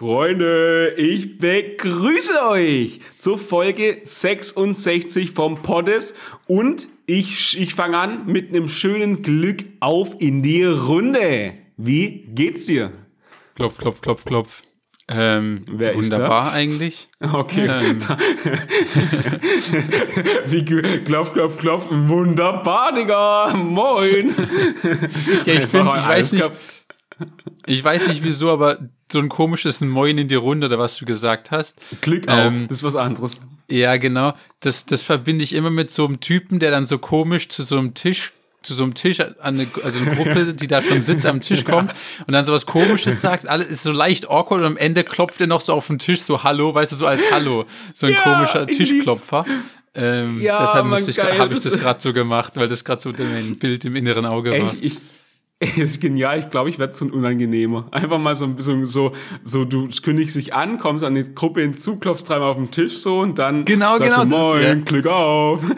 Freunde, ich begrüße euch zur Folge 66 vom Poddes und ich, ich fange an mit einem schönen Glück auf in die Runde. Wie geht's dir? Klopf, klopf, klopf, klopf. Ähm, Wer ist wunderbar da? eigentlich. Okay. Ähm. Wie klopf, klopf, klopf. Wunderbar, Digga. Moin. Ja, ich finde, ich weiß nicht, ich weiß nicht wieso, aber so ein komisches Moin in die Runde oder was du gesagt hast. Glück auf. Ähm, das ist was anderes. Ja, genau. Das, das verbinde ich immer mit so einem Typen, der dann so komisch zu so einem Tisch, zu so einem Tisch, an eine, also eine Gruppe, die da schon sitzt, am Tisch kommt und dann so was Komisches sagt. Alles ist so leicht awkward und am Ende klopft er noch so auf den Tisch, so Hallo, weißt du, so als Hallo. So ein Ja, komischer ich. Tischklopfer. Ähm, Ja, deshalb musste ich, habe ich das- gerade so gemacht, weil das gerade so mein Bild im inneren Auge war. Ich, es ist genial. Ich glaube, ich werde so ein Unangenehmer. Einfach mal so, so, so, so, du kündigst dich an, kommst an die Gruppe hinzu, klopfst dreimal auf den Tisch so und dann Genau, sagst genau du, das, Moin, ja. Glück auf.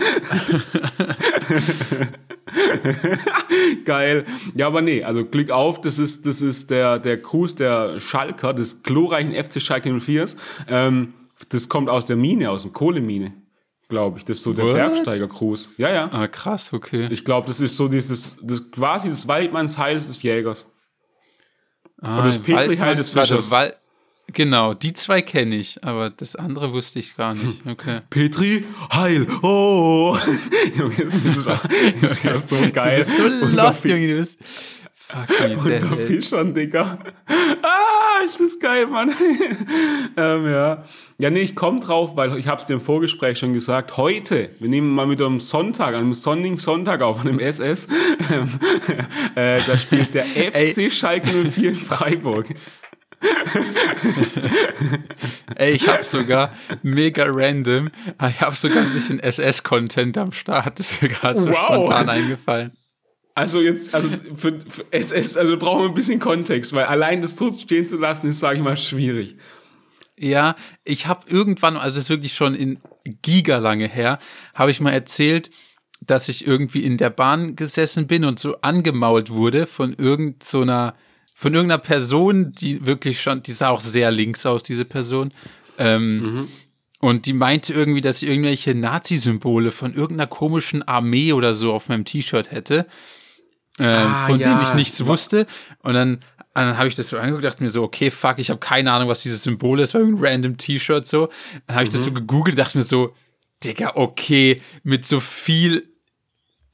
Geil. Ja, aber nee, also Glück auf, das ist, das ist der, der Gruß der Schalker, des glorreichen FC Schalke 04. Ähm, das kommt aus der Mine, aus der Kohlemine, glaube ich. Das ist so der What? Bergsteigergruß. Ja, ja. Ah, krass, okay. Ich glaube, das ist so dieses, das quasi das Waldmannsheil des Jägers. Ah, Und das Petriheil des Fischers. Genau, die zwei kenne ich, aber das andere wusste ich gar nicht. Okay. Petri, Heil, oh! Das ist, ja so geil. Du bist so lost, Junge, du bist fucking Unter dead, ey. Fischern, Digga. Ah, ist das geil, Mann. ähm, ja. Ja, nee, ich komm drauf, weil ich hab's dir im Vorgespräch schon gesagt. Heute, wir nehmen mal wieder am Sonntag, an einem sonnigen Sonntag auf, an einem SS. Ähm, äh, da spielt der FC Schalke 04 in Freiburg. Ey, ich hab sogar mega random, ich hab sogar ein bisschen SS-Content am Start, das ist mir gerade so Wow. spontan eingefallen. Also jetzt, also für, für SS, also brauchen wir ein bisschen Kontext, weil allein das Tod stehen zu lassen, ist, sage ich mal, schwierig. Ja, ich habe irgendwann, also es ist wirklich schon in giga lange her, habe ich mal erzählt, dass ich irgendwie in der Bahn gesessen bin und so angemault wurde von irgend so einer, von irgendeiner Person, die wirklich schon, die sah auch sehr links aus, diese Person. Ähm, Und die meinte irgendwie, dass ich irgendwelche Nazi-Symbole von irgendeiner komischen Armee oder so auf meinem T-Shirt hätte, ähm, Ah, von ja. dem ich nichts wusste. Und dann, dann habe ich das so angeguckt, dachte mir so, okay, fuck, ich habe keine Ahnung, was dieses Symbol ist, war irgendein random T-Shirt so. Dann habe ich das so gegoogelt, dachte mir so, Digga, okay, mit so viel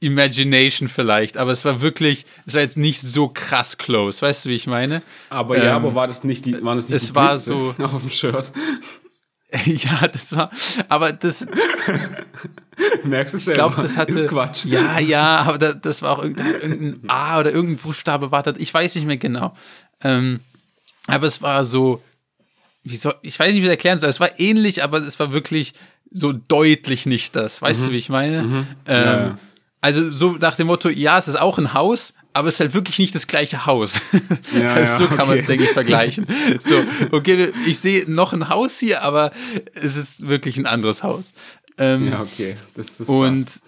Imagination vielleicht, aber es war wirklich, es war jetzt nicht so krass close, weißt du, wie ich meine? Aber ja, Ähm, aber war das nicht die, waren das nicht es die war Blitze so- auf dem Shirt? ja, das war, aber das, Merkst du ich selber? glaube, das hatte, ist Quatsch. ja, ja, aber da, das war auch irgendein, irgendein A oder irgendein Buchstabe war das, ich weiß nicht mehr genau. Ähm, aber es war so, wie soll, ich weiß nicht, wie ich das erklären soll, es war ähnlich, aber es war wirklich so deutlich nicht das, weißt du, wie ich meine? Ähm, Ja, ja. Also so nach dem Motto, ja, es ist auch ein Haus, aber es ist halt wirklich nicht das gleiche Haus. Ja, also so ja, kann man es, okay. denke ich, vergleichen. So, okay, ich sehe noch ein Haus hier, aber es ist wirklich ein anderes Haus. Ähm, Ja, okay. Das, das und, passt.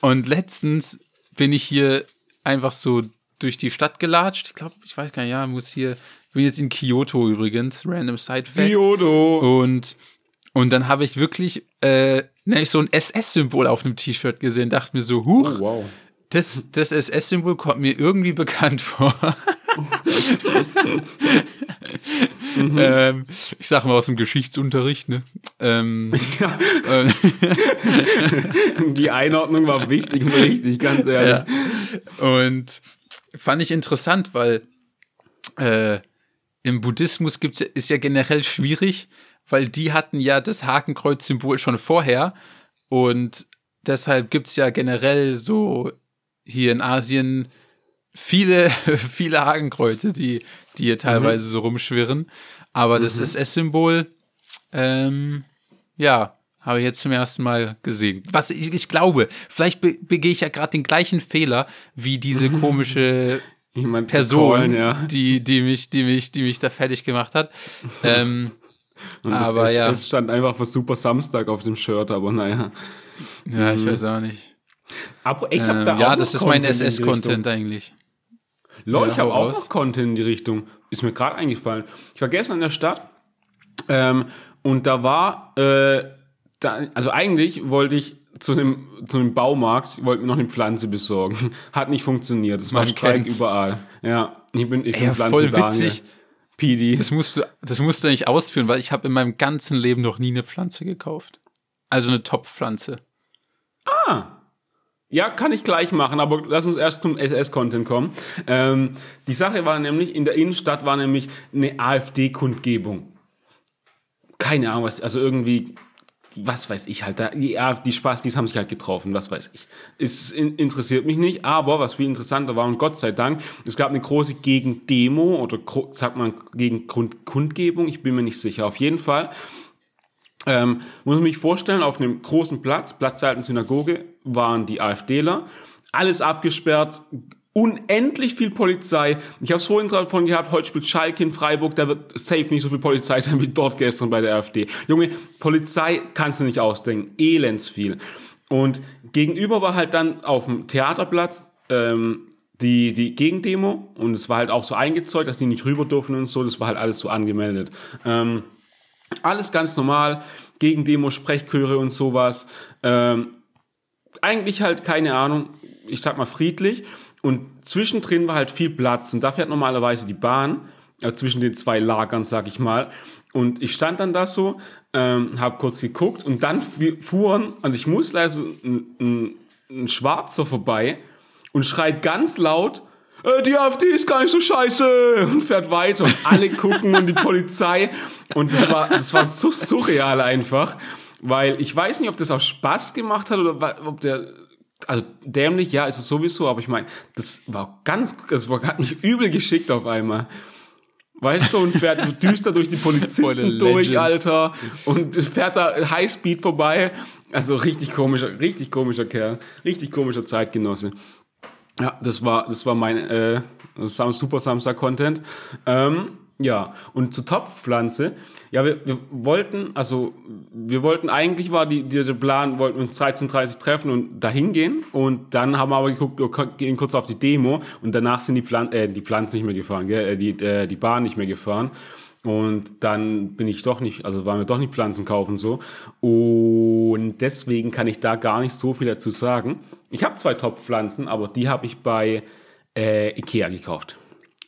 und letztens bin ich hier einfach so durch die Stadt gelatscht. Ich glaube, ich weiß gar nicht, ja, muss hier, ich bin jetzt in Kyoto übrigens, random Side Fact. Diodo. Und, und dann habe ich wirklich äh, nämlich so ein SS-Symbol auf einem T-Shirt gesehen, dachte mir so, huch, Oh, wow. das, das SS-Symbol kommt mir irgendwie bekannt vor. ähm, ich sag mal aus dem Geschichtsunterricht, ne? Ähm, Ja, äh, die Einordnung war wichtig und richtig, ganz ehrlich. Ja. Und fand ich interessant, weil äh, im Buddhismus gibt's, ist ja generell schwierig, weil die hatten ja das Hakenkreuz-Symbol schon vorher und deshalb gibt's ja generell so hier in Asien viele, viele Hakenkreuze, die, die hier teilweise so rumschwirren. Aber das SS-Symbol, ähm, ja, habe ich jetzt zum ersten Mal gesehen. Was ich, ich glaube, vielleicht be begehe ich ja gerade den gleichen Fehler wie diese komische Person, callen, ja. die, die mich, die mich, die mich da fertig gemacht hat. ähm, Und das aber S, ja. Es stand einfach für Super Samstag auf dem Shirt, aber naja. ja, ich weiß auch nicht. Aber ich habe Ähm, da auch ja, das ist mein Content in die SS-Content eigentlich. Lol, Ja, ich habe auch noch Content in die Richtung. ist mir gerade eingefallen. Ich war gestern in der Stadt ähm, und da war, äh, da, also eigentlich wollte ich zu einem, zu einem Baumarkt, wollte mir noch eine Pflanze besorgen. Hat nicht funktioniert. Es war Streik überall. Ja, ich bin, ich bin Ja, voll Pflanzen witzig. PD. Das musst du, das musst du nicht ausführen, weil ich habe in meinem ganzen Leben noch nie eine Pflanze gekauft. Also eine Topfpflanze. Ja, kann ich gleich machen, aber lass uns erst zum SS-Content kommen. Ähm, die Sache war nämlich, in der Innenstadt war nämlich eine AfD-Kundgebung. Keine Ahnung, was, also irgendwie, was weiß ich halt, da, die, AfD, die Spaß, die haben sich halt getroffen, was weiß ich. Es in, interessiert mich nicht, aber was viel interessanter war, und Gott sei Dank, es gab eine große Gegendemo oder sagt man gegen Kundgebung, ich bin mir nicht sicher. Auf jeden Fall ähm, muss man sich vorstellen, auf einem großen Platz, Platz der alten Synagoge, waren die AfDler, alles abgesperrt, unendlich viel Polizei. Ich habe es vorhin davon gehabt, heute spielt Schalke in Freiburg, da wird safe nicht so viel Polizei sein wie dort gestern bei der AfD. Junge, Polizei kannst du nicht ausdenken, elends viel. Und gegenüber war halt dann auf dem Theaterplatz ähm, die, die Gegendemo und es war halt auch so eingezeugt, dass die nicht rüber dürfen und so, das war halt alles so angemeldet. Ähm, alles ganz normal, gegen Demo, Sprechchöre und sowas. Ähm, eigentlich halt keine Ahnung, ich sag mal friedlich. Und zwischendrin war halt viel Platz und da fährt normalerweise die Bahn äh, zwischen den zwei Lagern, sag ich mal. Und ich stand dann da so, ähm, habe kurz geguckt und dann fu- fuhren, also ich muss leider so ein, ein, ein Schwarzer vorbei und schreit ganz laut, äh, die AfD ist gar nicht so scheiße und fährt weiter und alle gucken und die Polizei und das war, das war so surreal einfach, weil ich weiß nicht, ob das auch Spaß gemacht hat oder ob der, also dämlich, ja, ist es sowieso, aber ich meine, das war ganz, das war, hat mich übel geschickt auf einmal. Weißt du, und fährt düster durch die Polizisten durch. Alter, und fährt da Highspeed vorbei. Also richtig komischer, richtig komischer Kerl, richtig komischer Zeitgenosse. Ja, das war, das war mein äh, Super Samstag Content. Ähm, ja, und zur Topfpflanze. Ja, wir, wir wollten, also wir wollten eigentlich war die, die der Plan, wollten uns 13:30 Uhr treffen und dahin gehen und dann haben wir aber geguckt, wir gehen kurz auf die Demo und danach sind die Pflanzen, äh, die Pflanzen nicht mehr gefahren, gell? äh, die äh, die Bahn nicht mehr gefahren. Und dann bin ich doch nicht, also waren wir doch nicht Pflanzen kaufen so. Und deswegen kann ich da gar nicht so viel dazu sagen. Ich habe zwei Top-Pflanzen, aber die habe ich bei äh, Ikea gekauft.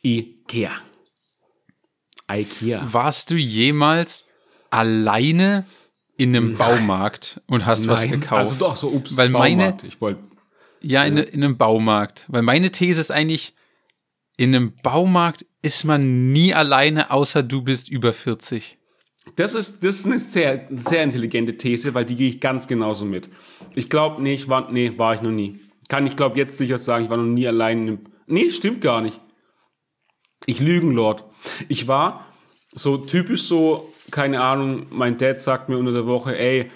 Ikea. Ikea. Warst du jemals alleine in einem Baumarkt und hast was gekauft? Also doch, so ups, Weil meine, Baumarkt. Ich wollte. ja, in, in einem Baumarkt. Weil meine These ist eigentlich, in einem Baumarkt ist man nie alleine, außer du bist über 40. Das ist, das ist eine sehr, sehr intelligente These, weil die gehe ich ganz genauso mit. Ich glaube, nee, ich war, nee, war ich noch nie. Kann ich glaube jetzt sicher sagen, ich war noch nie allein in einem, nee, stimmt gar nicht. Ich Lügenlord. Ich war so typisch so, keine Ahnung, mein Dad sagt mir unter der Woche, ey,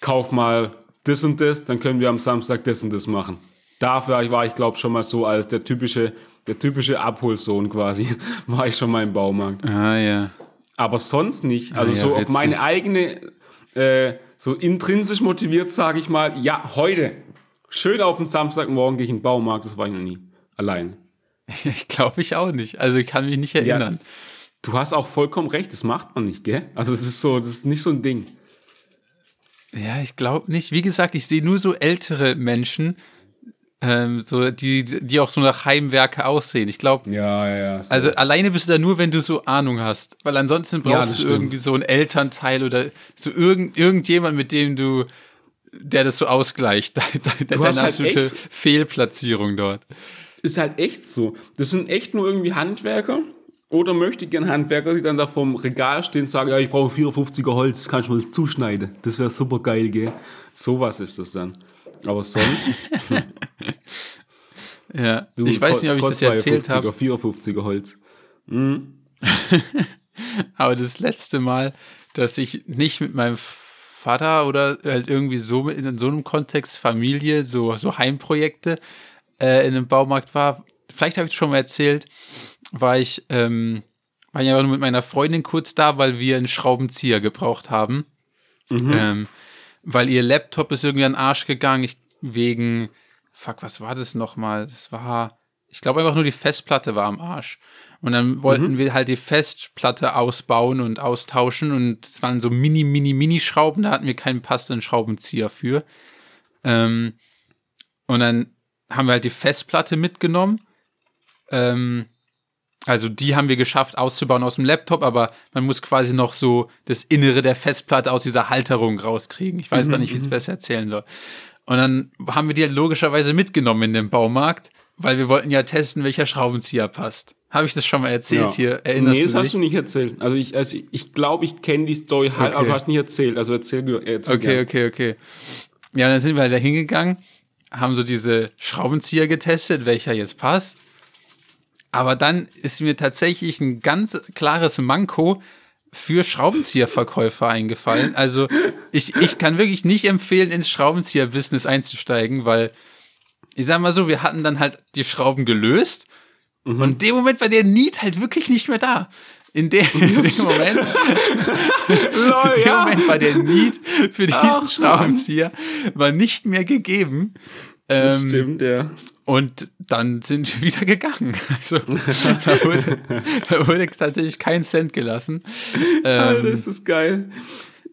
kauf mal das und das, dann können wir am Samstag das und das machen. Dafür war ich glaube schon mal so als der typische, der typische Abholsohn quasi, war ich schon mal im Baumarkt Ah, ja. aber sonst nicht. Also Ah, ja, so auf meine eigene, äh, so intrinsisch motiviert, sage ich mal, ja, heute, schön auf den Samstagmorgen gehe ich in den Baumarkt, das war ich noch nie. Allein. Ich glaube ich auch nicht. Also ich kann mich nicht erinnern. Du hast auch vollkommen recht, das macht man nicht, gell? Also das ist so, das ist nicht so ein Ding. Ja, ich glaube nicht. Wie gesagt, ich sehe nur so ältere Menschen, ähm, so, die, die auch so nach Heimwerke aussehen. Ich glaube, Ja, ja, ja. also alleine bist du da nur, wenn du so Ahnung hast. Weil ansonsten Ja, brauchst das du stimmt. irgendwie so einen Elternteil oder so irgend, irgendjemand, mit dem du, der das so ausgleicht. Deine, deine hast halt absolute echt- Fehlplatzierung dort. Ist halt echt so. Das sind echt nur irgendwie Handwerker oder möchte gern Handwerker, die dann da vorm Regal stehen und sagen, ja, ich brauche 54er Holz, kannst du mal zuschneiden. Das wäre super geil, gell? Sowas ist das dann. Aber sonst. Ja. Du, ich weiß nicht, ob ich das erzählt 52er, habe. 54er Holz. Aber das letzte Mal, dass ich nicht mit meinem Vater oder halt irgendwie so in so einem Kontext Familie, so, so Heimprojekte äh, in einem Baumarkt war, vielleicht habe ich es schon mal erzählt, war ich, ähm, war ich aber nur mit meiner Freundin kurz da, weil wir einen Schraubenzieher gebraucht haben. Ähm, weil ihr Laptop ist irgendwie an den Arsch gegangen, ich, wegen, fuck, was war das nochmal? Das war, ich glaube einfach nur die Festplatte war am Arsch. Und dann wollten mhm. wir halt die Festplatte ausbauen und austauschen. Und es waren so mini, mini, mini Schrauben. Da hatten wir keinen passenden Schraubenzieher für. Ähm, und dann haben wir halt die Festplatte mitgenommen. Ähm, also die haben wir geschafft auszubauen aus dem Laptop, aber man muss quasi noch so das Innere der Festplatte aus dieser Halterung rauskriegen. Ich weiß mhm, gar nicht, wie ich es mhm. besser erzählen soll. Und dann haben wir die halt logischerweise mitgenommen in den Baumarkt, weil wir wollten ja testen, welcher Schraubenzieher passt. Habe ich das schon mal erzählt ja. hier? Erinnerst nee, das hast du nicht erzählt. Also ich, also ich glaube, ich kenne die Story halt, okay. aber du hast nicht erzählt. Also erzähl, erzähl Okay, gern. okay, okay. Ja, dann sind wir halt da hingegangen, haben so diese Schraubenzieher getestet, welcher jetzt passt. Aber dann ist mir tatsächlich ein ganz klares Manko für Schraubenzieherverkäufer eingefallen. Also ich, ich kann wirklich nicht empfehlen, ins Schraubenzieher-Business einzusteigen, weil ich sag mal so, wir hatten dann halt die Schrauben gelöst mhm. und in dem Moment war der Need halt wirklich nicht mehr da. In dem, in dem Moment, Lol, in dem ja. Moment war der Need für diesen Ach, Schraubenzieher war nicht mehr gegeben. Das ähm, stimmt, ja. Und dann sind wir wieder gegangen. Also da wurde, da wurde tatsächlich kein Cent gelassen. Ähm, Alter, ist das geil.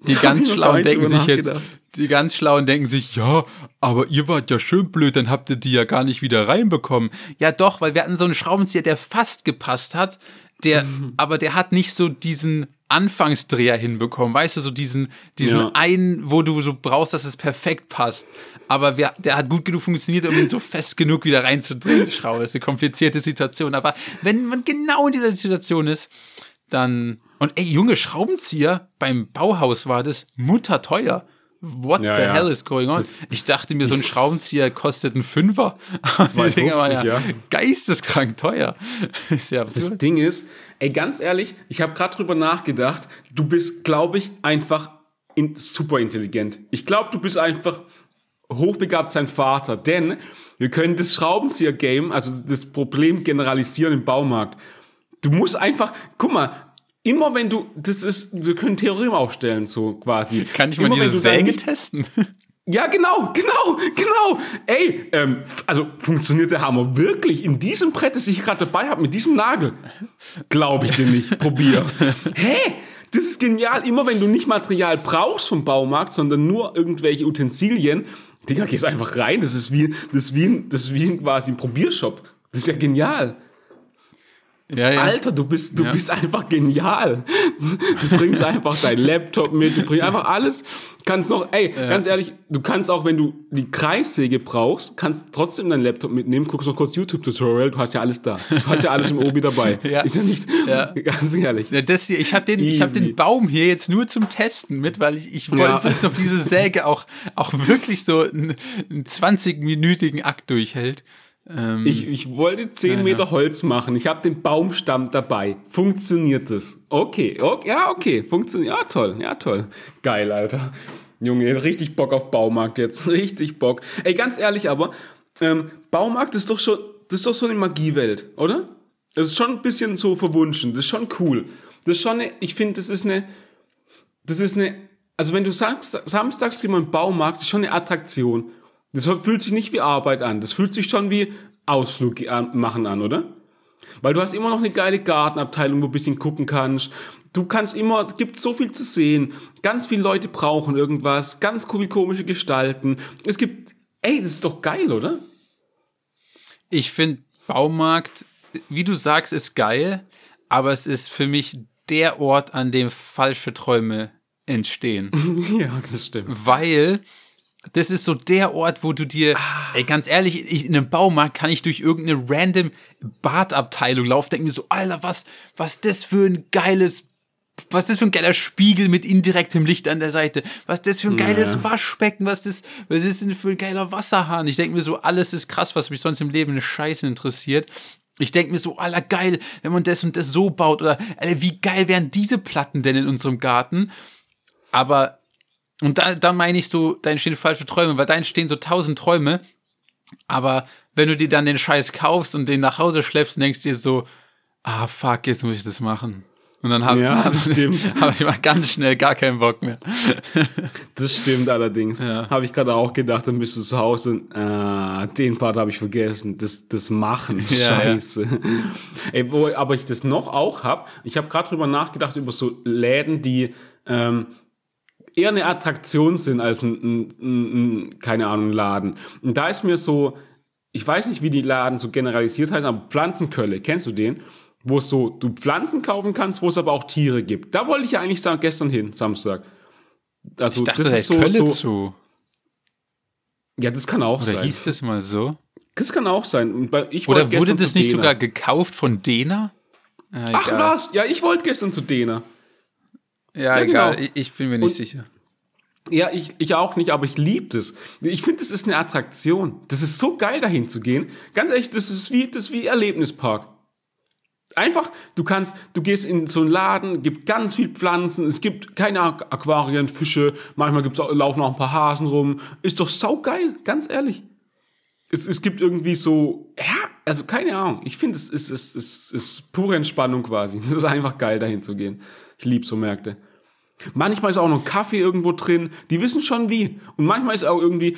Die ganz Schlauen denken sich jetzt, die ganz Schlauen denken sich, ja, aber ihr wart ja schön blöd, dann habt ihr die ja gar nicht wieder reinbekommen. Ja doch, weil wir hatten so einen Schraubenzieher, der fast gepasst hat, der, mhm. aber der hat nicht so diesen Anfangsdreher hinbekommen, weißt du, so diesen, diesen ja. einen, wo du so brauchst, dass es perfekt passt. Aber wir, der hat gut genug funktioniert, um ihn so fest genug wieder reinzudrehen, die Schraube. Das ist eine komplizierte Situation. Aber wenn man genau in dieser Situation ist, dann. Und ey, junge Schraubenzieher beim Bauhaus war das mutterteuer. What ja, the ja. hell is going on? Das, ich dachte mir, so ein Schraubenzieher kostet einen Fünfer. Die Dinger waren ja, ja. geisteskrank teuer. ja das Ding ist, ey, ganz ehrlich, ich habe gerade drüber nachgedacht. Du bist, glaube ich, einfach in, super intelligent. Ich glaube, du bist einfach hochbegabt sein Vater, denn wir können das Schraubenzieher-Game, also das Problem generalisieren im Baumarkt. Du musst einfach, guck mal, immer wenn du, das ist, wir können Theorem aufstellen, so quasi. Kann ich mal immer, diese Säge testen? Ja, genau, genau, genau. Ey, ähm, also funktioniert der Hammer wirklich in diesem Brett, das ich gerade dabei habe, mit diesem Nagel? Glaube ich dir nicht. Probier. Hä? Das ist genial. Immer wenn du nicht Material brauchst vom Baumarkt, sondern nur irgendwelche Utensilien, Digga, gehst einfach rein. Das ist wie, das ist wie, das ist wie quasi ein Probiershop. Das ist ja genial. Ja, ja. Alter, du bist, du ja. bist einfach genial. Du bringst einfach deinen Laptop mit, du bringst einfach alles. Kannst noch, ey, ganz ehrlich, du kannst auch, wenn du die Kreissäge brauchst, kannst trotzdem deinen Laptop mitnehmen, guckst noch kurz YouTube-Tutorial, du hast ja alles da. Du hast ja alles im Obi dabei. ja. Ist ja nicht, ganz ehrlich. Das hier, ich habe den, ich hab den Baum hier jetzt nur zum Testen mit, weil ich, ich wollte wissen, ob diese Säge auch, auch wirklich so einen, einen 20-minütigen Akt durchhält. Ähm, ich, ich wollte 10 Meter Holz machen. Ich habe den Baumstamm dabei. Funktioniert das? Okay, okay, ja, okay. Funktioniert. Ja, toll. Ja, toll. Geil, Alter. Junge, richtig Bock auf Baumarkt jetzt. Richtig Bock. Ey, ganz ehrlich aber, ähm, Baumarkt ist doch schon, das ist doch so eine Magiewelt, oder? Das ist schon ein bisschen so verwunschen. Das ist schon cool. Das ist schon eine, ich finde, das ist eine, das ist eine, also wenn du sagst, samstags gehen wir im Baumarkt, das ist schon eine Attraktion. Das fühlt sich nicht wie Arbeit an. Das fühlt sich schon wie Ausflug machen an, oder? Weil du hast immer noch eine geile Gartenabteilung, wo du ein bisschen gucken kannst. Du kannst immer, es gibt so viel zu sehen. Ganz viele Leute brauchen irgendwas. Ganz cool, komische Gestalten. Es gibt, ey, das ist doch geil, oder? Ich finde, Baumarkt, wie du sagst, ist geil. Aber es ist für mich der Ort, an dem falsche Träume entstehen. ja, das stimmt. Weil das ist so der Ort, wo du dir, ah. ey, ganz ehrlich, ich, in einem Baumarkt kann ich durch irgendeine random Badabteilung laufen, denke mir so, Alter, was, was das für ein geiles, was das für ein geiler Spiegel mit indirektem Licht an der Seite, was das für ein geiles ja. Waschbecken, was das, was ist denn für ein geiler Wasserhahn? Ich denke mir so, alles ist krass, was mich sonst im Leben eine Scheiße interessiert. Ich denke mir so, aller geil, wenn man das und das so baut oder Alter, wie geil wären diese Platten denn in unserem Garten? Aber und da, da meine ich so, da entstehen falsche Träume, weil da entstehen so tausend Träume. Aber wenn du dir dann den Scheiß kaufst und den nach Hause schleppst, denkst du dir so, ah fuck, jetzt muss ich das machen. Und dann habe Ja, hab, ich mal ganz schnell gar keinen Bock mehr. Das stimmt allerdings. Ja. Habe ich gerade auch gedacht, dann bist du zu Hause und äh, den Part habe ich vergessen. Das, das Machen. Ja, Scheiße. Ey, wo, aber ich das noch auch habe, ich habe gerade drüber nachgedacht, über so Läden, die ähm, eher eine Attraktion sind als ein, ein, ein, ein, keine Ahnung, Laden. Und da ist mir so, ich weiß nicht, wie die Laden so generalisiert heißen, aber Pflanzenkölle, kennst du den? Wo es so, du Pflanzen kaufen kannst, wo es aber auch Tiere gibt. Da wollte ich ja eigentlich sagen, gestern hin, Samstag. Also, Ich dachte, das der ist so, Kölle so zu. ja, das kann auch Oder sein. hieß das mal so? Das kann auch sein. Ich Oder wurde das nicht Dena. sogar gekauft von Dena? Ah, Ach was? Ja, ich wollte gestern zu Dena. Ja, Ja, egal. genau. Ich, bin mir nicht Und- sicher. Ja, ich, ich auch nicht, aber ich liebe das. Ich finde, das ist eine Attraktion. Das ist so geil, dahin zu gehen. Ganz ehrlich, das ist wie, das ist wie Erlebnispark. Einfach, du kannst, du gehst in so einen Laden, gibt ganz viel Pflanzen, es gibt keine Aqu- Aquarien, Fische, manchmal gibt's auch, laufen auch ein paar Hasen rum. Ist doch saugeil, ganz ehrlich. Es, es gibt irgendwie so, ja, also keine Ahnung. Ich finde, es ist, es, ist, es ist pure Entspannung quasi. Es ist einfach geil, dahin zu gehen. Ich liebe so Märkte. Manchmal ist auch noch Kaffee irgendwo drin. Die wissen schon wie. Und manchmal ist auch irgendwie.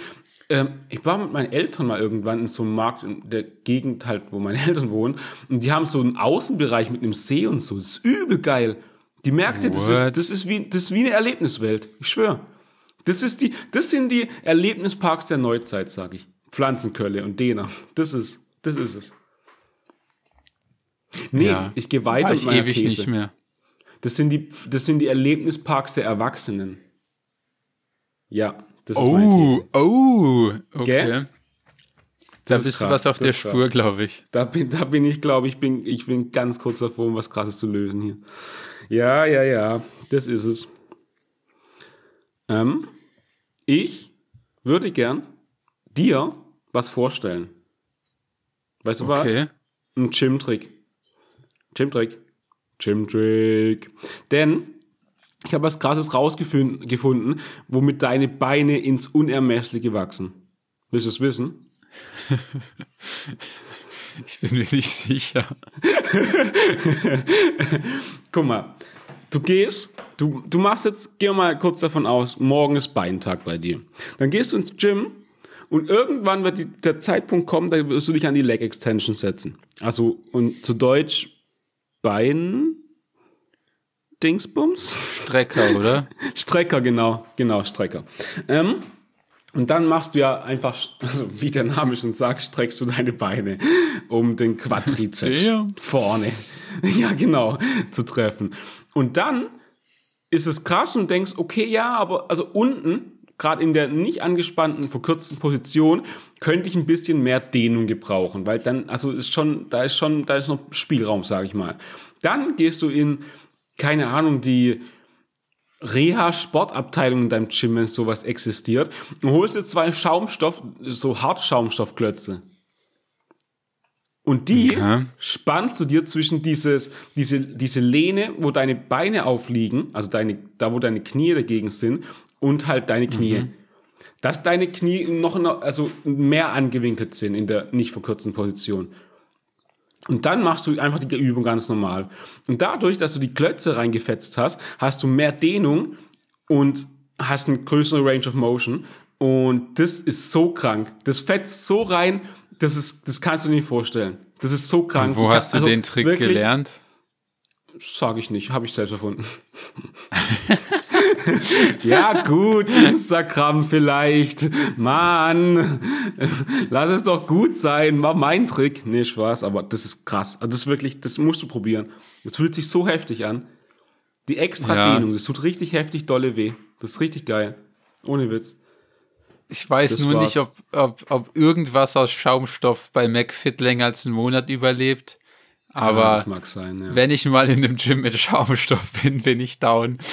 Ähm, ich war mit meinen Eltern mal irgendwann in so einem Markt in der Gegend halt, wo meine Eltern wohnen. Und die haben so einen Außenbereich mit einem See und so. Das ist übel geil. Die Märkte, das ist, das ist wie, das ist wie eine Erlebniswelt. Ich schwöre. Das ist die, das sind die Erlebnisparks der Neuzeit, sag ich. Pflanzenkölle und Dena. Das ist, das ist es. Nee, Ja. ich gehe weiter War mit ich ewig These. nicht mehr. Das sind die, das sind die Erlebnisparks der Erwachsenen. Ja, das ist meine Oh, These. oh, okay. Gell? Da Das ist bist du krass, was auf der. Spur, glaube ich. Da bin, da bin ich, glaube ich, bin, ich bin ganz kurz davor, um was Krasses zu lösen hier. Ja, ja, ja, das ist es. Ähm, ich würde gern dir was vorstellen. Weißt du was? Okay. Ein Gym-Trick. Gym-Trick. Gym-Trick. Denn ich habe was Krasses rausgefunden, gefunden, womit deine Beine ins Unermessliche wachsen. Willst du es wissen? Ich bin mir nicht sicher. Guck mal, du gehst, du, du machst jetzt, geh mal kurz davon aus, morgen ist Beintag bei dir. Dann gehst du ins Gym und irgendwann wird die, der Zeitpunkt kommen, da wirst du dich an die Leg Extension setzen. Also, und zu Deutsch Bein Dingsbums? Strecker, oder? Strecker, genau, genau, Strecker. Ähm, und dann machst du ja einfach, also wie der Name schon sagt, streckst du deine Beine, um den Quadrizeps Damn. vorne, ja genau, zu treffen. Und dann ist es krass und denkst, okay, ja, aber also unten, gerade in der nicht angespannten, verkürzten Position, könnte ich ein bisschen mehr Dehnung gebrauchen, weil dann, also ist schon, da ist schon, da ist noch Spielraum, sage ich mal. Dann gehst du in, keine Ahnung, die Reha-Sportabteilung in deinem Gym, wenn sowas existiert, und holst dir zwei Schaumstoff, so Hartschaumstoffklötze. Und die Okay. spannst du dir zwischen dieses, diese, diese Lehne, wo deine Beine aufliegen, also deine, da wo deine Knie dagegen sind, und halt deine Knie. Dass deine Knie noch, noch also mehr angewinkelt sind in der nicht verkürzten Position. Und dann machst du einfach die Übung ganz normal. Und dadurch, dass du die Klötze reingefetzt hast, hast du mehr Dehnung und hast eine größere Range of Motion. Und das ist so krank. Das fetzt so rein, das, ist, das kannst du dir nicht vorstellen. Das ist so krank. Wo Ich hast hab- du also den Trick gelernt? Sag ich nicht, habe ich selbst erfunden. ja, gut, Instagram vielleicht. Mann, lass es doch gut sein. War mein Trick. Nee, Spaß, aber das ist krass. Also das ist wirklich, das musst du probieren. Das fühlt sich so heftig an. Die extra Ja. Dehnung, das tut richtig heftig dolle weh. Das ist richtig geil. Ohne Witz. Ich weiß Das nur war's. nicht, ob, ob, ob irgendwas aus Schaumstoff bei McFit länger als einen Monat überlebt. Aber ja, das mag sein, ja. wenn ich mal in einem Gym mit Schaumstoff bin, bin ich down.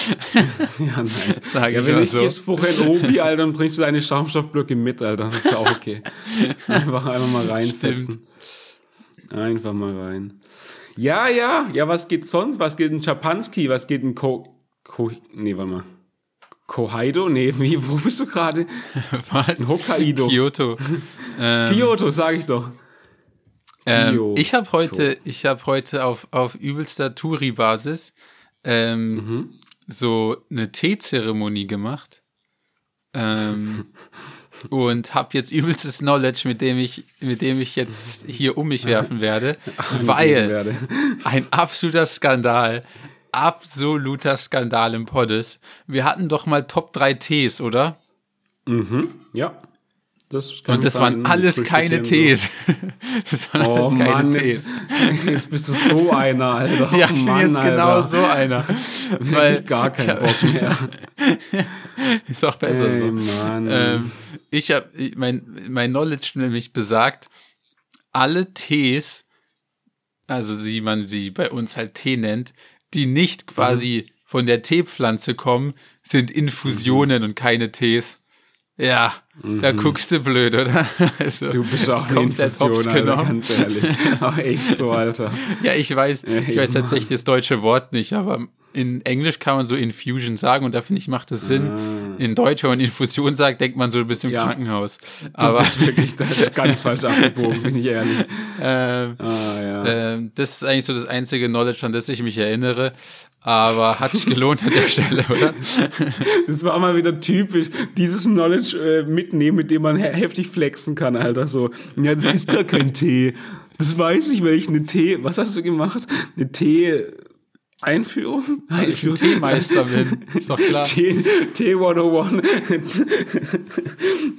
Ja, nice. Sag ja, ich wenn ich so. gehst vorher in Obi, Alter, dann bringst du deine Schaumstoffblöcke mit, Alter. Das ist auch okay. Einfach, einfach mal reinfetzen. Einfach mal rein. Ja, ja, ja, was geht sonst? Was geht in Chapansky? Was geht in Ko... Ko nee, warte mal. Kohaido? Nee, wie, wo bist du gerade? Was? Hokkaido. Kyoto. ähm, Kyoto, sag ich doch. Ähm, ich habe heute, ich habe heute auf, auf übelster Touri-Basis ähm, Mhm. so eine Teezeremonie gemacht. Ähm, und habe jetzt übelstes Knowledge, mit dem ich, mit dem ich jetzt hier um mich werfen werde, weil werde. ein absoluter Skandal, absoluter Skandal im Poddes. Wir hatten doch mal Top 3 Tees, oder? Mhm. Ja. Das Und das waren alles keine Tees. Das waren. Oh alles keine Mann, Tees. jetzt, jetzt bist du so einer, Alter. Ja, oh, ich bin jetzt genau Alter. so einer. Weil Weil gar ich keinen Bock mehr. Ist auch besser Ey, so. Mann. Ähm, ich habe mein, mein Knowledge nämlich besagt, alle Tees, also wie man sie bei uns halt Tee nennt, die nicht quasi von der Teepflanze kommen, sind Infusionen und keine Tees. Ja, da guckst du blöd, oder? Also, du bist auch Infusion, hops Alter, genommen. ganz ehrlich. Aber echt so, Alter. Ja, ich weiß, ich weiß tatsächlich das deutsche Wort nicht, aber in Englisch kann man so Infusion sagen und da finde ich, macht das Sinn. In Deutsch, wenn man Infusion sagt, denkt man so ein bisschen im. Ja. Krankenhaus. Du Aber bist wirklich das ist ganz falsch abgebogen, bin ich ehrlich. ähm, Ah, ja. ähm, das ist eigentlich so das einzige Knowledge, an das ich mich erinnere. Aber hat sich gelohnt an der Stelle, oder? Das war mal wieder typisch, dieses Knowledge äh, mitnehmen, mit dem man he heftig flexen kann, Alter. So, ja, das ist gar kein Tee. Das weiß ich, eine Tee, was hast du gemacht? Eine Tee Einführung? Weil ich ein Teemeister bin. Ist doch klar. Tee, Tee 101.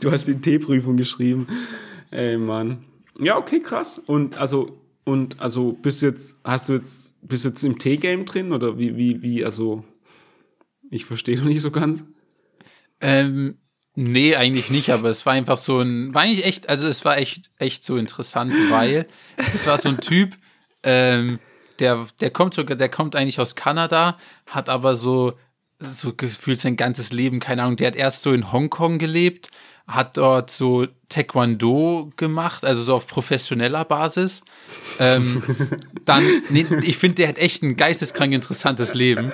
du hast die Teeprüfung geschrieben. Ey, Mann. Ja, okay, krass. Und also, und also bist du jetzt, hast du jetzt, bist du jetzt im Tee-Game drin oder wie, wie, wie, also, ich verstehe noch nicht so ganz. Ähm, nee, eigentlich nicht, aber es war einfach so ein, war eigentlich echt, also es war echt, echt so interessant, weil das war so ein Typ, ähm, der, der kommt sogar, der kommt eigentlich aus Kanada, hat aber so, so gefühlt sein ganzes Leben, keine Ahnung, der hat erst so in Hongkong gelebt, hat dort so Taekwondo gemacht, also so auf professioneller Basis. Ähm, dann, nee, ich finde, der hat echt ein geisteskrank interessantes Leben.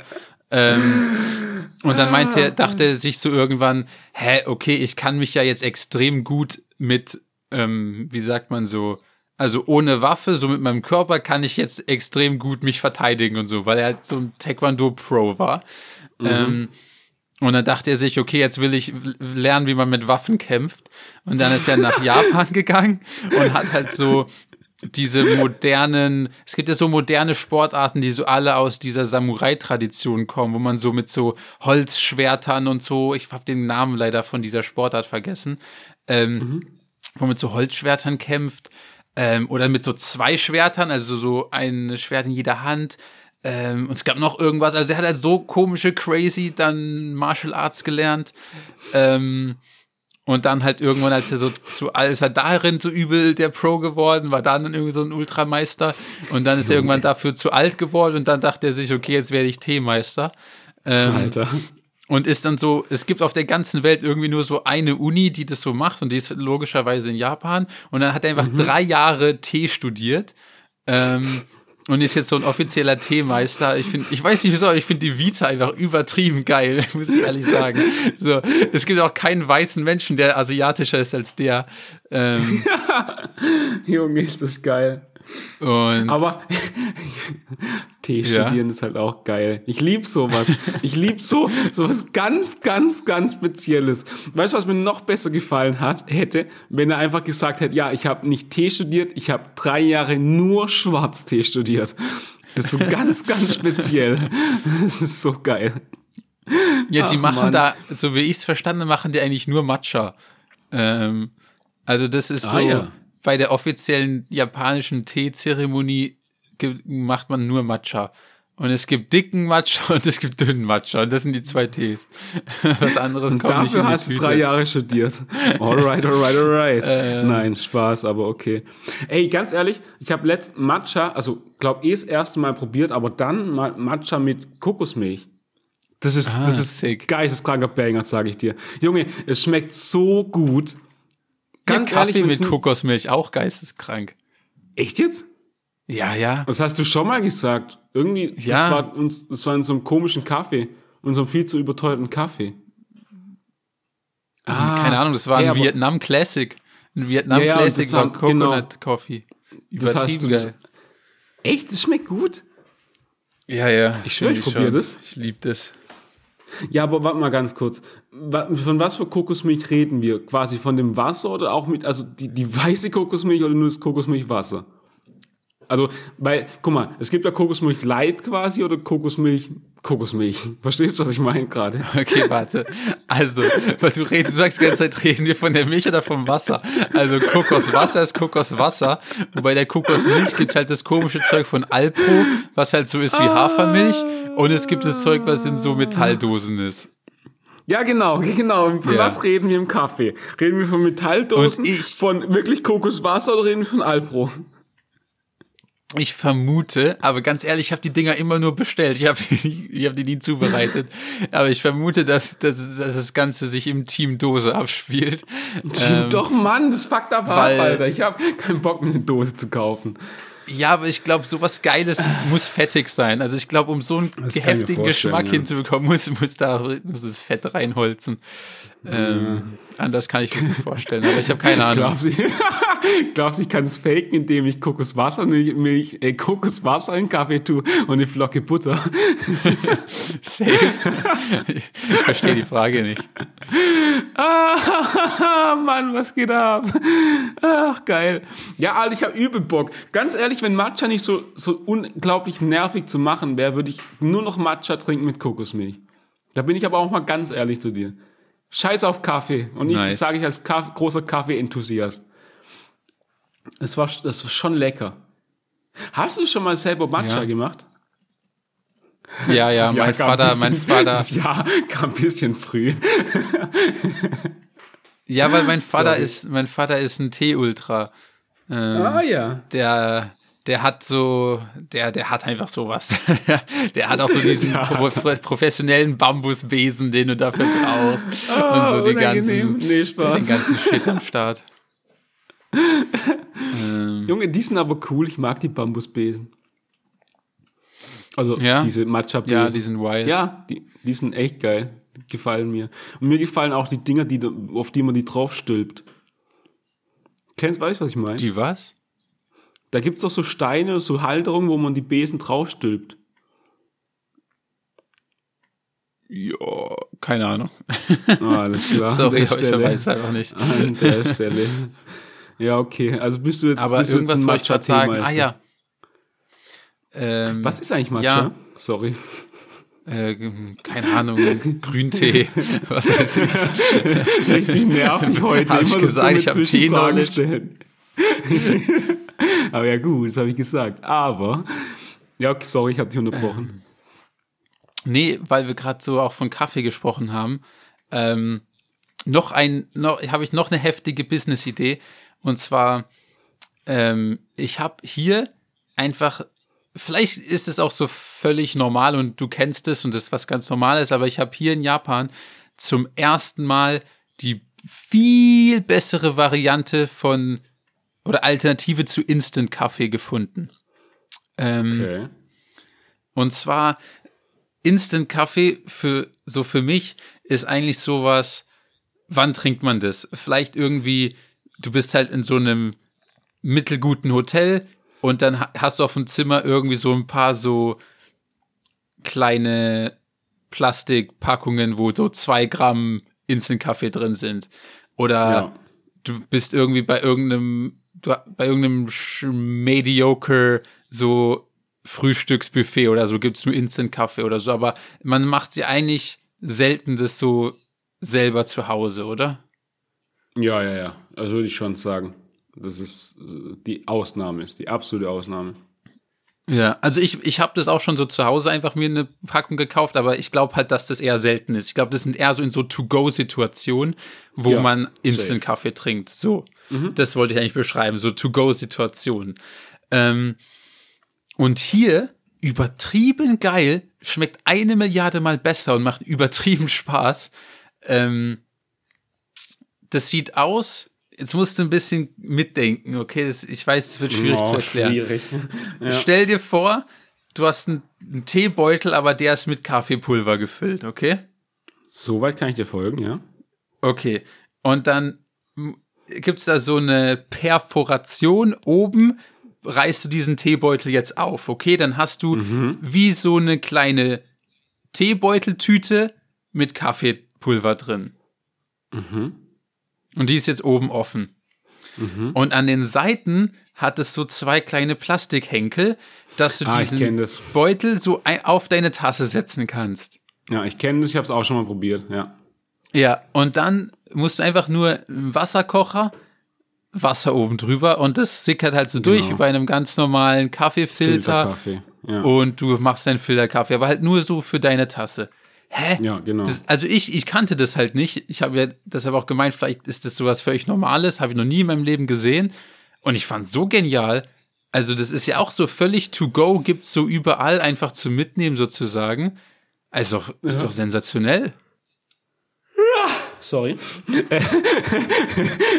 Ähm, und dann meinte er, dachte er sich so irgendwann, hä, okay, ich kann mich ja jetzt extrem gut mit, ähm, wie sagt man so, also ohne Waffe, so mit meinem Körper kann ich jetzt extrem gut mich verteidigen und so, weil er halt so ein Taekwondo-Pro war. Ähm, und dann dachte er sich, okay, jetzt will ich lernen, wie man mit Waffen kämpft. Und dann ist er nach Japan gegangen und hat halt so diese modernen, es gibt ja so moderne Sportarten, die so alle aus dieser Samurai-Tradition kommen, wo man so mit so Holzschwertern und so, ich habe den Namen leider von dieser Sportart vergessen, ähm, wo man mit so Holzschwertern kämpft ähm, oder mit so zwei Schwertern, also so ein Schwert in jeder Hand. Ähm, und es gab noch irgendwas, also er hat halt so komische, crazy dann Martial Arts gelernt. Ähm, und dann halt irgendwann, als er so zu, als er darin so übel der Pro geworden, war dann irgendwie so ein Ultrameister. Und dann ist er irgendwann dafür zu alt geworden und dann dachte er sich, okay, jetzt werde ich Teemeister. Ähm, Alter. Und ist dann so, es gibt auf der ganzen Welt irgendwie nur so eine Uni, die das so macht und die ist logischerweise in Japan. Und dann hat er einfach drei Jahre Tee studiert. Ähm, und ist jetzt so ein offizieller Teemeister. Ich finde, ich weiß nicht wieso, aber ich finde die Vita einfach übertrieben geil, muss ich ehrlich sagen. So, es gibt auch keinen weißen Menschen, der asiatischer ist als der. Ähm, Junge, ist das geil. Und Aber Tee Ja. studieren ist halt auch geil. Ich lieb sowas. Ich lieb so sowas ganz, ganz, ganz Spezielles. Weißt du, was mir noch besser gefallen hat, hätte, wenn er einfach gesagt hätte, ja, ich habe nicht Tee studiert, ich habe drei Jahre nur Schwarztee studiert. Das ist so ganz, ganz speziell. Das ist so geil. Ja, die Ach, machen Mann. da, so wie ich es verstanden habe, machen die eigentlich nur Matcha. Ähm, also das ist Ah, so, ja. Bei der offiziellen japanischen Teezeremonie macht man nur Matcha. Und es gibt dicken Matcha und es gibt dünnen Matcha. Und das sind die zwei Tees. Was anderes kommt nicht in Dafür die hast du drei Jahre studiert. Alright, alright, alright. Ähm. Nein, Spaß, aber okay. Ey, ganz ehrlich, ich habe letzt Matcha, also glaub eh das erste Mal probiert, aber dann Matcha mit Kokosmilch. Das ist, Ah, das ist sick. geisteskranker Banger, sage ich dir. Junge, es schmeckt so gut. Ja, Ganz Kaffee ehrlich, mit Kokosmilch, auch geisteskrank. Echt jetzt? Ja, ja. Das hast du schon mal gesagt. Irgendwie, das Ja. war uns, das war in so einem komischen Kaffee, in so einem viel zu überteuerten Kaffee. Ah, Keine Ahnung, das war ein hey, aber- Vietnam Classic. Ein Vietnam Ja, ja, Classic das war haben- genau. Coconut Coffee. Das hast Übertrieben du- geil. Echt? Das schmeckt gut? Ja, ja. Ich schwöre, ich probiere das. Ich liebe das. Ja, aber warte mal ganz kurz. Von was für Kokosmilch reden wir? Quasi von dem Wasser oder auch mit, also die, die weiße Kokosmilch oder nur das Kokosmilchwasser? Also, weil, guck mal, es gibt ja Kokosmilch Light quasi oder Kokosmilch, Kokosmilch. Verstehst du, was ich meine gerade? Okay, warte. Also, weil du redest, du sagst die ganze Zeit, reden wir von der Milch oder vom Wasser? Also, Kokoswasser ist Kokoswasser. Und bei der Kokosmilch gibt's halt das komische Zeug von Alpro, was halt so ist wie Hafermilch. Und es gibt das Zeug, was in so Metalldosen ist. Ja, genau, genau. Von Ja. was reden wir im Kaffee? Reden wir von Metalldosen, von wirklich Kokoswasser oder reden wir von Alpro? Ich vermute, aber ganz ehrlich, ich habe die Dinger immer nur bestellt. Ich habe die, ich hab die nie zubereitet. Aber ich vermute, dass, dass, dass das Ganze sich im Team Dose abspielt. Ähm, Doch, Mann, das fuckt ab, ab, weil- Alter. Ich habe keinen Bock, mir eine Dose zu kaufen. Ja, aber ich glaube, sowas Geiles muss fettig sein. Also ich glaube, um so einen heftigen Geschmack ja. hinzubekommen, muss, muss da muss das Fett reinholzen. Ähm, Anders kann ich das nicht vorstellen, aber ich habe keine Ahnung. Glaubst du, glaubst ich kann es faken, indem ich Kokoswasser, Milch, äh, Kokoswasser in Kaffee tue und eine Flocke Butter? Safe. Ich verstehe die Frage nicht. Ah, Mann, was geht ab? Ach, geil. Ja, Alter, ich habe übel Bock. Ganz ehrlich, wenn Matcha nicht so, so unglaublich nervig zu machen wäre, würde ich nur noch Matcha trinken mit Kokosmilch. Da bin ich aber auch mal ganz ehrlich zu dir. Scheiß auf Kaffee. Und ich, Nice. das sage ich als Kaff großer Kaffee-Enthusiast. Es war, das war schon lecker. Hast du schon mal selber Matcha Ja. gemacht? Ja, ja, mein Vater, mein Vater. Das Jahr kam ein bisschen früh. Ja, weil mein Vater Sorry. ist, mein Vater ist ein Tee-Ultra. Ähm, Ah ja. der, der hat so, der, der hat einfach sowas. der hat auch so diesen Der pro, professionellen Bambusbesen, den du dafür brauchst. Ah, und so die ganzen, Nee, den ganzen Shit am Start. ähm, Junge, die sind aber cool. Ich mag die Bambusbesen. Also Ja? diese Matcha-Besen. ja, die sind wild. Ja, die, die sind echt geil. Die gefallen mir. Und mir gefallen auch die Dinger, die, auf die man die draufstülpt. Kennst, weißt du, was ich meine? Die was? Da gibt's doch so Steine, so Halterungen, wo man die Besen draufstülpt. Ja, keine Ahnung. Ah, alles klar. Sorry, ich weiß einfach nicht. An der Stelle. Ja, okay. Also bist du jetzt, Aber bist irgendwas wollte ich gerade sagen. Ah ja. Ähm, Was ist eigentlich Matcha? Ja. Sorry. Äh, keine Ahnung, Grüntee, was weiß ich. Richtig nervig heute. Hab ich gesagt, ich hab Zwischenfragen Tee-Knowledge. stellen. Aber ja gut, das habe ich gesagt. Aber, ja, sorry, ich habe dich unterbrochen. Nee, weil wir gerade so auch von Kaffee gesprochen haben. Ähm, noch ein, noch, habe ich noch eine heftige Business-Idee. Und zwar, ähm, ich habe hier einfach, vielleicht ist es auch so völlig normal und du kennst es und das ist was ganz Normales, aber ich habe hier in Japan zum ersten Mal die viel bessere Variante von oder Alternative zu Instant-Kaffee gefunden. Ähm, Okay. und zwar Instant Kaffee für so für mich ist eigentlich sowas, wann trinkt man das? Vielleicht irgendwie, du bist halt in so einem mittelguten Hotel und dann ha- hast du auf dem Zimmer irgendwie so ein paar so kleine Plastikpackungen, wo so zwei Gramm Instant Kaffee drin sind. Oder Ja. du bist irgendwie bei irgendeinem, bei irgendeinem mediocre so Frühstücksbuffet oder so gibt's nur Instant Kaffee oder so, aber man macht ja eigentlich selten das so selber zu Hause, oder? Ja, ja, ja. Also würde ich schon sagen. Das ist die Ausnahme, ist die absolute Ausnahme. Ja, also ich, ich habe das auch schon so zu Hause einfach mir eine Packung gekauft, aber ich glaube halt, dass das eher selten ist. Ich glaube, das sind eher so in so To-Go-Situationen, wo Ja, man. Instant-Kaffee trinkt. So, das wollte ich eigentlich beschreiben, so To-Go-Situationen. Ähm, und hier, übertrieben geil, schmeckt eine Milliarde mal besser und macht übertrieben Spaß. Ähm, das sieht aus, jetzt musst du ein bisschen mitdenken, okay? Das, ich weiß, es wird schwierig Oh, zu erklären. Schwierig. Ja. Stell dir vor, du hast einen, einen Teebeutel, aber der ist mit Kaffeepulver gefüllt, okay? Soweit kann ich dir folgen, ja. Okay. Und dann gibt es da so eine Perforation oben reißt du diesen Teebeutel jetzt auf, okay? Dann hast du wie so eine kleine Teebeuteltüte mit Kaffeepulver drin. Und die ist jetzt oben offen. Und an den Seiten hat es so zwei kleine Plastikhenkel, dass du Ah, diesen das. Beutel so auf deine Tasse setzen kannst. Ja, ich kenne das, ich habe es auch schon mal probiert, ja. Ja, und dann musst du einfach nur einen Wasserkocher, Wasser oben drüber und das sickert halt so durch Genau. wie bei einem ganz normalen Kaffeefilter Filterkaffee. Ja. und du machst deinen Filterkaffee, aber halt nur so für deine Tasse. Hä? ja, genau. Das, also ich, ich kannte das halt nicht. Ich habe ja deshalb auch gemeint, vielleicht ist das sowas völlig Normales, habe ich noch nie in meinem Leben gesehen. Und ich fand so genial. Also das ist ja auch so völlig to go, gibt's so überall einfach zu mitnehmen sozusagen. Also ist doch sensationell. Sorry.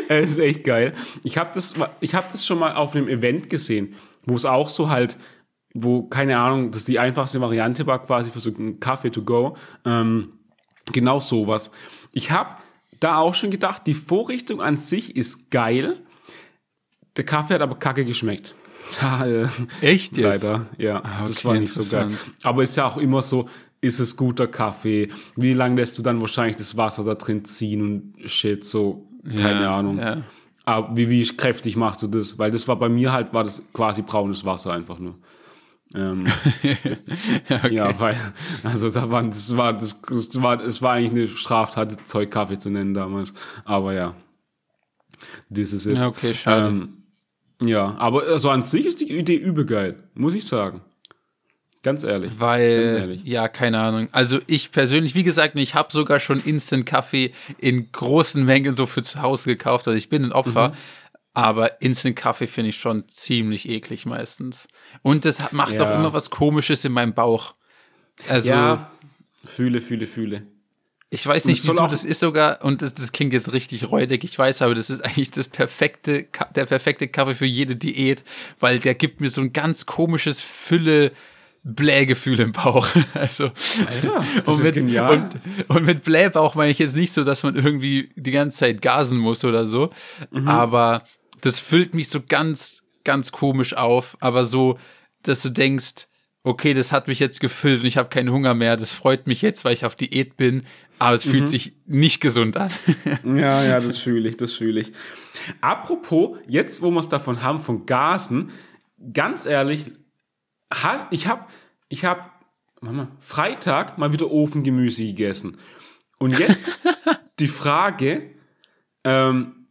Es ist echt geil. Ich habe das, ich hab das schon mal auf einem Event gesehen, wo es auch so halt, wo, keine Ahnung, das die einfachste Variante war quasi für so einen Kaffee to go. Ähm, genau sowas. Ich habe da auch schon gedacht, die Vorrichtung an sich ist geil. Der Kaffee hat aber kacke geschmeckt. Echt jetzt? Leider, ja. Ah, das okay, war nicht so geil. Aber ist ja auch immer so, ist es guter Kaffee? Wie lange lässt du dann wahrscheinlich das Wasser da drin ziehen und shit, so, keine Ja, Ahnung. ja. Aber wie, wie kräftig machst du das? Weil das war bei mir halt, war das quasi braunes Wasser einfach nur. Ähm, Okay. Ja, weil, also da waren, das war, das, das war, es war eigentlich eine Straftat, Zeug Kaffee zu nennen damals. Aber ja. This is it. Ja, okay, schade. Ähm, ja, aber also an sich ist die Idee übel geil, muss ich sagen. Ganz ehrlich. Ganz Weil, ehrlich. ja, keine Ahnung. Also ich persönlich, wie gesagt, ich habe sogar schon Instant-Kaffee in großen Mengen so für zu Hause gekauft. Also ich bin ein Opfer. Mhm. Aber Instant-Kaffee finde ich schon ziemlich eklig meistens. Und das macht Ja. doch immer was Komisches in meinem Bauch. Also, Ja, fühle, fühle, fühle. ich weiß nicht, wieso auch- das ist sogar, und das, das klingt jetzt richtig räudig, ich weiß, aber das ist eigentlich das perfekte, der perfekte Kaffee für jede Diät, weil der gibt mir so ein ganz komisches Fülle, Blähgefühl im Bauch. Also, Alter, das und ist mit, genial. Und, und mit Blähbauch meine ich jetzt nicht so, dass man irgendwie die ganze Zeit gasen muss oder so, Mhm. aber das füllt mich so ganz, ganz komisch auf, aber so, dass du denkst, okay, das hat mich jetzt gefüllt und ich habe keinen Hunger mehr, das freut mich jetzt, weil ich auf Diät bin, aber es Mhm. fühlt sich nicht gesund an. Ja, ja, das fühle ich, das fühle ich. Apropos, jetzt wo wir es davon haben, von Gasen, ganz ehrlich, ha- ich habe ich hab, Mama, Freitag mal wieder Ofengemüse gegessen. Und jetzt die Frage, ähm,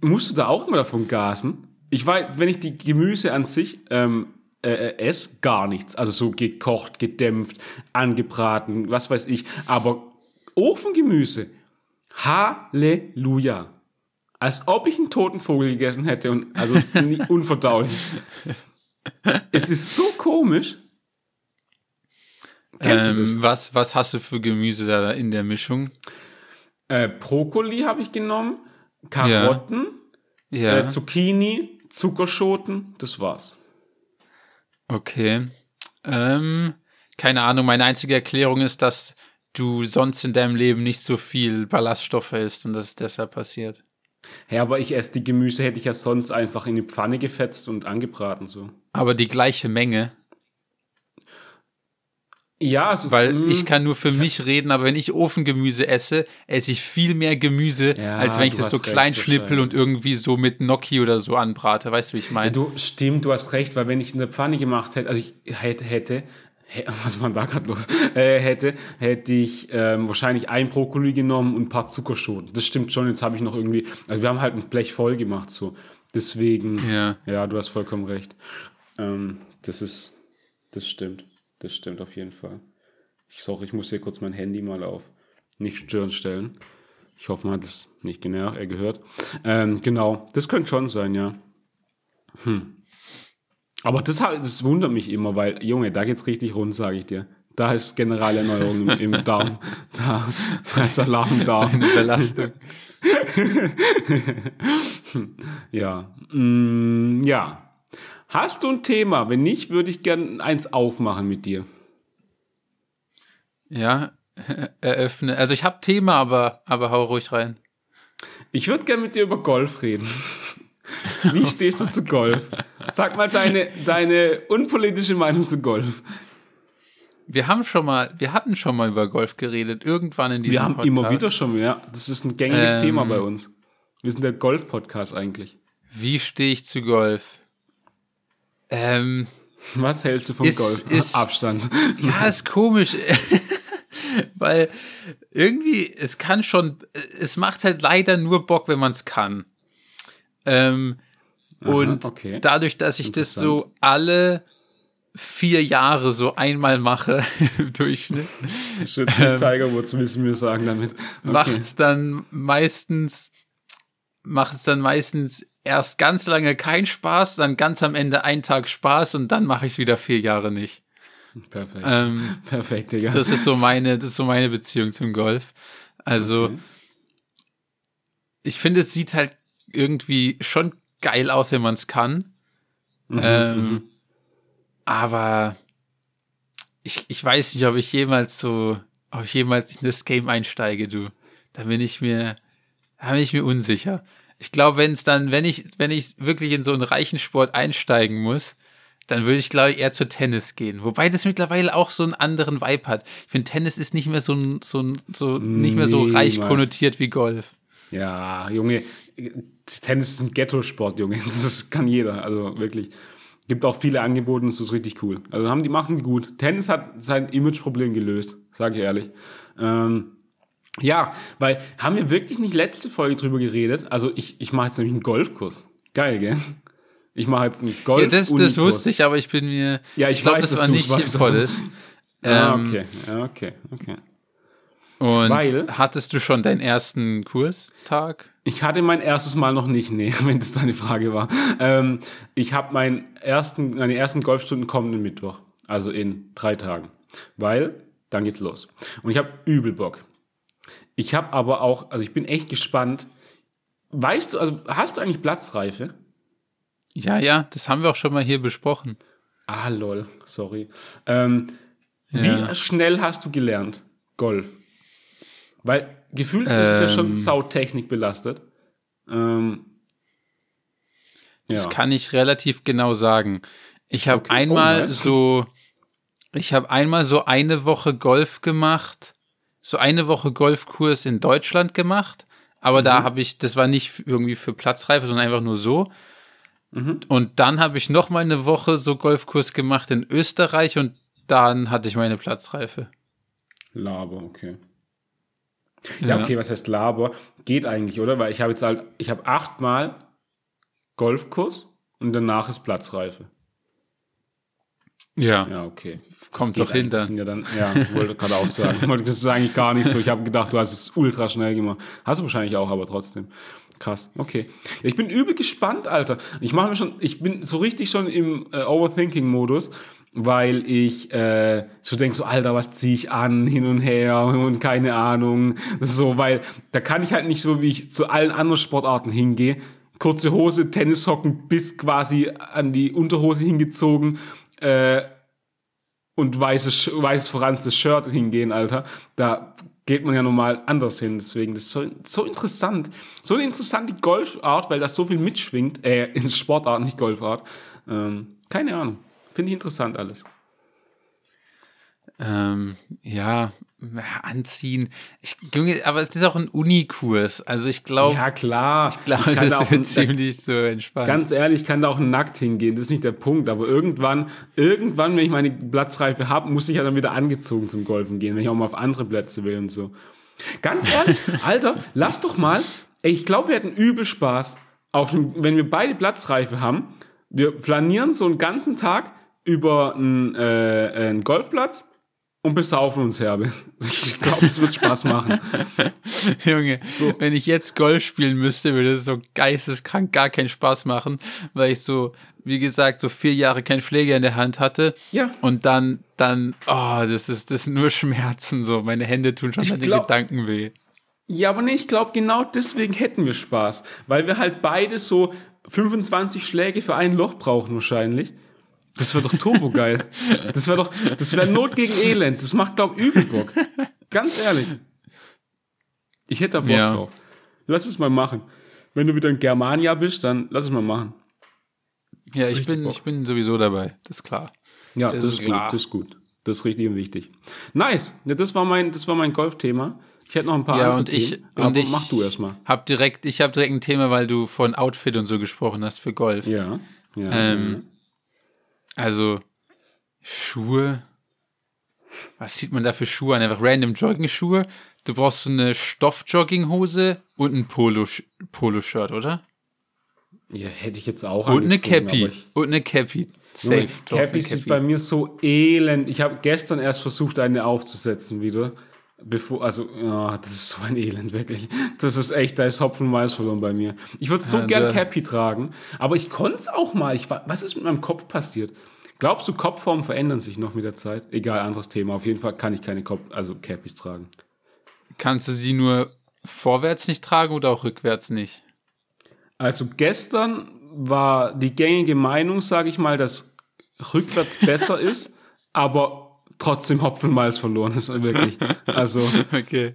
musst du da auch immer davon gasen? Ich weiß, wenn ich die Gemüse an sich ähm, äh, äh, esse, gar nichts. Also so gekocht, gedämpft, angebraten, was weiß ich. Aber Ofengemüse, Halleluja. Als ob ich einen toten Vogel gegessen hätte und also unverdaulich. Es ist so komisch. Kennst du das? Ähm, was, was hast du für Gemüse da in der Mischung? Äh, Brokkoli habe ich genommen, Karotten, Ja, äh, Zucchini, Zuckerschoten, das war's. okay. Ähm, keine Ahnung, meine einzige Erklärung ist, dass du sonst in deinem Leben nicht so viel Ballaststoffe isst und das ist deshalb passiert. Ja, aber ich esse die Gemüse, hätte ich ja sonst einfach in die Pfanne gefetzt und angebraten so. Aber die gleiche Menge, Ja, also, weil mm, ich kann nur für mich reden, aber wenn ich Ofengemüse esse, esse ich viel mehr Gemüse, Ja, als wenn ich das so recht, klein schnippel und irgendwie so mit Gnocchi oder so anbrate. Weißt du, wie ich meine? Du, stimmt, du hast recht, weil wenn ich in der Pfanne gemacht hätte, also ich hätte, hätte, hä- was war da gerade los? Äh, hätte, hätte ich ähm, wahrscheinlich ein Brokkoli genommen und ein paar Zuckerschoten. Das stimmt schon, jetzt habe ich noch irgendwie, also wir haben halt ein Blech voll gemacht, so. Deswegen, Ja. ja, du hast vollkommen recht. Ähm, das ist, das stimmt. Das stimmt auf jeden Fall. Ich sorry, ich muss hier kurz mein Handy mal auf nicht stören stellen. Ich hoffe, man hat es nicht genervt, äh, gehört. Ähm, genau, das könnte schon sein, ja. Aber das, das wundert mich immer, weil, Junge, da geht's richtig rund, sage ich dir. Da ist Generalerneuerung im, im Darm. Da, da ist Alarm im Darm. Eine Belastung. Ja. Mm, ja. Hast du ein Thema? Wenn nicht, würde ich gern eins aufmachen mit dir. Ja, eröffne. Also ich habe Thema, aber, aber hau ruhig rein. Ich würde gern mit dir über Golf reden. Wie stehst du zu Golf? Sag mal deine, deine unpolitische Meinung zu Golf. Wir haben schon mal, wir hatten schon mal über Golf geredet, irgendwann in diesem Wir haben Podcast. immer wieder schon, ja. Das ist ein gängiges Ähm. Thema bei uns. Wir sind der Golf-Podcast eigentlich. Wie stehe ich zu Golf? Ähm, Was hältst du vom Ist- Golf? ist- Abstand. ja, ist komisch. Weil irgendwie, es kann schon, es macht halt leider nur Bock, wenn man es kann. Ähm, und okay. dadurch, dass ich das so alle vier Jahre so einmal mache im Durchschnitt, Das ist jetzt nicht Tiger Woods, willst du mir sagen damit. Okay. macht's dann meistens, macht es dann meistens erst ganz lange keinen Spaß, dann ganz am Ende einen Tag Spaß und dann mache ich es wieder vier Jahre nicht. Perfekt. Ähm, Perfekt, Digga. das ist so meine, das ist so meine Beziehung zum Golf. Also Okay. ich finde, es sieht halt irgendwie schon geil aus, wenn man es kann. Mhm, ähm, Aber ich, ich weiß nicht, ob ich jemals so, ob ich jemals in das Game einsteige, du. Da bin ich mir, da bin ich mir unsicher. Ich glaube, wenn es dann, wenn ich, wenn ich wirklich in so einen reichen Sport einsteigen muss, dann würde ich, glaube ich, eher zu Tennis gehen. Wobei das mittlerweile auch so einen anderen Vibe hat. Ich finde, Tennis ist nicht mehr so, so, so nicht mehr so reich konnotiert wie Golf. Ja, Junge, Tennis ist ein Ghetto-Sport, Junge. Das kann jeder, also wirklich. Gibt auch viele Angebote und das ist richtig cool. Also haben die machen die gut. Tennis hat sein Image-Problem gelöst, sage ich ehrlich. Ähm, ja, weil haben wir wirklich nicht letzte Folge drüber geredet? Also ich, ich mache jetzt nämlich einen Golfkurs. Geil, gell? Ich mache jetzt einen golf Ja, das, das wusste ich, aber ich bin mir. Ja, ich glaube, weiß, das war nicht weißt, volles. Ah, Ähm, okay, ja, okay, okay. Und Weil- hattest du schon deinen ersten Kurstag? Ich hatte mein erstes Mal noch nicht, nee, wenn das deine Frage war. Ähm, ich habe meinen ersten, meine ersten Golfstunden kommenden Mittwoch, also in drei Tagen, weil dann geht's los. Und ich habe übel Bock. Ich habe aber auch, also ich bin echt gespannt. Weißt du, also hast du eigentlich Platzreife? Ja, ja, das haben wir auch schon mal hier besprochen. Ah, lol, sorry. Ähm, Ja. Wie schnell hast du gelernt Golf? Weil gefühlt ist es ja schon Ähm. Sautechnik belastet. Ähm, Das ja. kann ich relativ genau sagen. Ich habe Okay. einmal Oh, nice. so, ich habe einmal so eine Woche Golf gemacht, so eine Woche Golfkurs in Deutschland gemacht, aber da Mhm. habe ich, das war nicht irgendwie für Platzreife, sondern einfach nur so. Mhm. Und dann habe ich noch mal eine Woche so Golfkurs gemacht in Österreich und dann hatte ich meine Platzreife. Laber, okay. Ja, okay, was heißt Laber? Geht eigentlich, oder? Weil ich habe jetzt halt, ich habe achtmal Golfkurs und danach ist Platzreife. Ja. Ja, okay. Kommt doch hin eigentlich. Das dann. sind ja dann. Ja, wollte gerade auch sagen. Wollte- Das ist eigentlich gar nicht so. Ich habe gedacht, du hast es ultra schnell gemacht. Hast du wahrscheinlich auch, aber trotzdem. Krass, okay. Ich bin übel gespannt, Alter. Ich mache mir schon, ich bin so richtig schon im äh, Overthinking-Modus, weil ich äh, so denke, so, Alter, was ziehe ich an, hin und her und keine Ahnung. So, weil da kann ich halt nicht so, wie ich zu allen anderen Sportarten hingehe. Kurze Hose, Tennissocken bis quasi an die Unterhose hingezogen, äh, und weißes, weißes verranztes Shirt hingehen, Alter. Da geht man ja normal anders hin. Deswegen, das ist so, so interessant. So eine interessante Golfart, weil das so viel mitschwingt. Äh, in Sportart, nicht Golfart. Ähm, keine Ahnung. Finde ich interessant alles. Ähm, ja, anziehen. Ich, Junge, aber es ist auch ein Unikurs. Also ich glaube, Ja, klar. ich glaube, da das auch wird ziemlich so entspannt. Ganz ehrlich, ich kann da auch nackt hingehen, das ist nicht der Punkt. Aber irgendwann, irgendwann, wenn ich meine Platzreife habe, muss ich ja dann wieder angezogen zum Golfen gehen, wenn ich auch mal auf andere Plätze will und so. Ganz ehrlich, Alter, lass doch mal. Ey, ich glaube, wir hätten übel Spaß, auf wenn wir beide Platzreife haben. Wir flanieren so einen ganzen Tag über einen, äh, einen Golfplatz und besaufen uns herbe. Ich glaube, es wird Spaß machen. Junge, wenn ich jetzt Golf spielen müsste, würde es so geisteskrank gar keinen Spaß machen, weil ich so, wie gesagt, so vier Jahre keinen Schläger in der Hand hatte. Ja. Und dann, dann, oh, das ist, das sind nur Schmerzen, so. Meine Hände tun schon bei den Gedanken weh. Ja, aber nee, ich glaube, genau deswegen hätten wir Spaß. Weil wir halt beide so 25 Schläge für ein Loch brauchen wahrscheinlich. Das wäre doch turbo geil. Das wäre doch, das wäre Not gegen Elend. Das macht, glaub übel Bock. Ganz ehrlich. Ich hätte da Bock Ja. drauf. Lass es mal machen. Wenn du wieder in Germania bist, dann lass es mal machen. Ja, ich bin, ich bin sowieso dabei, das ist klar. Ja, das, das ist, ist gut, das ist gut. Das ist richtig und wichtig. Nice. Ja, das war mein, das war mein Golfthema. Ich hätte noch ein paar ja, und ich, Themen, und ich mach du erstmal. Hab direkt, ich habe direkt ein Thema, weil du von Outfit und so gesprochen hast für Golf. Ja. ja, ähm, Also Schuhe. Was sieht man da für Schuhe an? Einfach random Jogging-Schuhe. Du brauchst so eine Stoff-Jogginghose und ein Polo-Shirt, oder? Ja, hätte ich jetzt auch. Und eine Cappy. Und eine Cappy. Safe. Cappy ist bei mir so elend. Ich habe gestern erst versucht, eine aufzusetzen wieder. Bevor, also, ja, das ist so ein Elend, wirklich. Das ist echt, da ist Hopfen und Malz verloren bei mir. Ich würde so ja, gern Cappy tragen, aber ich konnte es auch mal. Ich, was ist mit meinem Kopf passiert? Glaubst du, Kopfformen verändern sich noch mit der Zeit? Egal, anderes Thema. Auf jeden Fall kann ich keine Kopf, also Cappies tragen. Kannst du sie nur vorwärts nicht tragen oder auch rückwärts nicht? Also gestern war die gängige Meinung, sage ich mal, dass rückwärts besser ist, aber trotzdem Hopfenmalz verloren ist, wirklich. Also okay.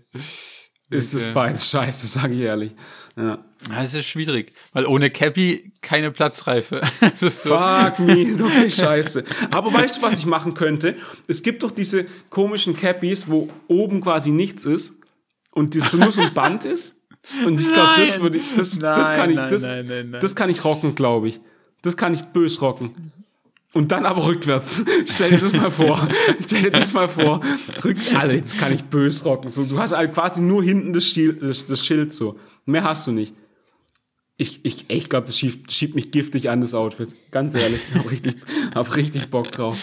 ist okay. es beides scheiße, sage ich ehrlich. Ja. Das ist schwierig, weil ohne Cappy keine Platzreife. so. Fuck me, du bist scheiße. Aber weißt du, was ich machen könnte? Es gibt doch diese komischen Cappies, wo oben quasi nichts ist und das nur so ein Band ist. Und ich glaube, das würde das, nein, das kann ich, das, nein, nein, das kann ich rocken, glaube ich. Das kann ich bös rocken. Und dann aber rückwärts. Stell dir das mal vor. Stell dir das mal vor. Rück, Alter, das kann ich bös rocken. So, du hast halt quasi nur hinten das, Schild, das, das Schild so. Mehr hast du nicht. Ich, ich, ich glaube, das schiebt, schiebt mich giftig an, das Outfit. Ganz ehrlich. Hab richtig, hab richtig Bock drauf.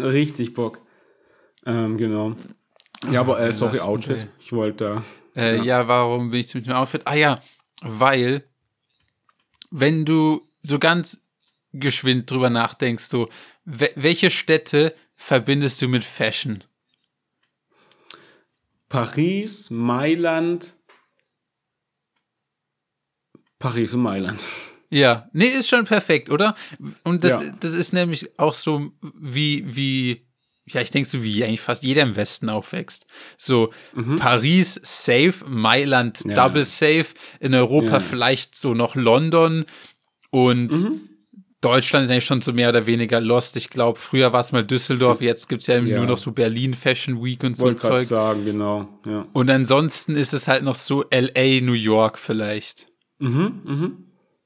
Richtig Bock. Ähm, genau. Ja, aber äh, sorry, Outfit. Ich wollte da. Äh, ja. ja, warum bin ich mit dem Outfit? Ah ja, weil, wenn du so ganz geschwind drüber nachdenkst, so, welche Städte verbindest du mit Fashion? Paris, Mailand, Paris und Mailand. Ja, nee, ist schon perfekt, oder? Und das, ja. das ist nämlich auch so wie, wie, ja, ich denke so wie eigentlich fast jeder im Westen aufwächst. So mhm. Paris safe, Mailand ja. double safe, in Europa ja. vielleicht so noch London und mhm. Deutschland ist eigentlich schon so mehr oder weniger lost. Ich glaube, früher war es mal Düsseldorf, jetzt gibt es ja, ja, nur noch so Berlin Fashion Week und so Wollte Zeug. sagen, genau. Ja. Und ansonsten ist es halt noch so LA, New York vielleicht. Mhm, mhm.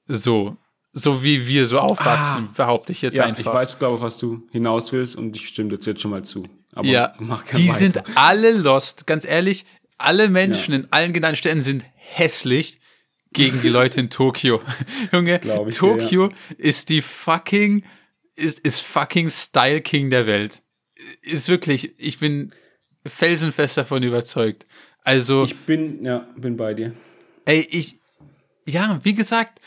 So. So wie wir so aufwachsen, ah, behaupte ich jetzt ja, einfach. Ich weiß, glaube ich, was du hinaus willst und ich stimme jetzt schon mal zu. Aber ja, die weiter. sind alle lost. Ganz ehrlich, alle Menschen ja. in allen genannten Städten sind hässlich gegen die Leute in Tokio. Junge, Tokio ja. ist die fucking, ist, ist fucking Style King der Welt. Ist wirklich, ich bin felsenfest davon überzeugt. Also. Ich bin, ja, bin bei dir. Ey, ich, ja, wie gesagt,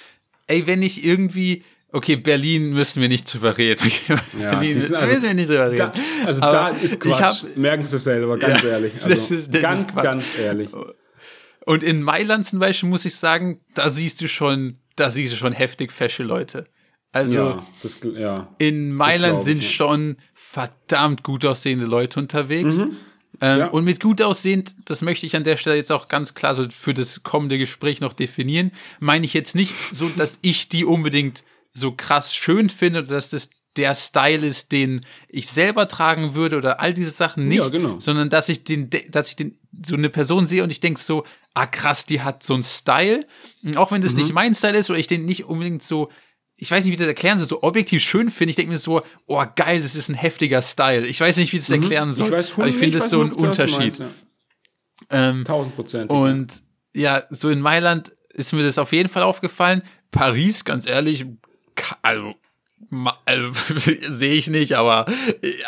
ey, wenn ich irgendwie, okay, Berlin müssen wir nicht drüber reden. Ja, Berlin also, müssen wir nicht drüber reden. Da, also aber da ist Quatsch. Hab, Merken Sie es selber, ganz ja, ehrlich. Also das ist, das ganz, ganz ehrlich. Und in Mailand zum Beispiel muss ich sagen, da siehst du schon, da siehst du schon heftig fesche Leute. Also ja, das, ja, in Mailand sind ich, schon verdammt gut aussehende Leute unterwegs. Mhm. Ähm, ja. Und mit gut aussehend, das möchte ich an der Stelle jetzt auch ganz klar so für das kommende Gespräch noch definieren, meine ich jetzt nicht so, dass ich die unbedingt so krass schön finde oder dass das der Style ist, den ich selber tragen würde oder all diese Sachen nicht, ja, genau. sondern dass ich den, dass ich den so eine Person sehe und ich denke so, ah krass, die hat so einen Style, auch wenn das mhm. nicht mein Style ist oder ich den nicht unbedingt so ich weiß nicht, wie das erklären soll, so objektiv schön finde. Ich denke mir so, oh geil, das ist ein heftiger Style. Ich weiß nicht, wie das mhm. erklären soll. Ich weiß, aber ich finde das so ein Unterschied. Meinst, ja. ähm, Tausend Prozent. Und ja. ja, so in Mailand ist mir das auf jeden Fall aufgefallen. Paris, ganz ehrlich, also also, sehe ich nicht, aber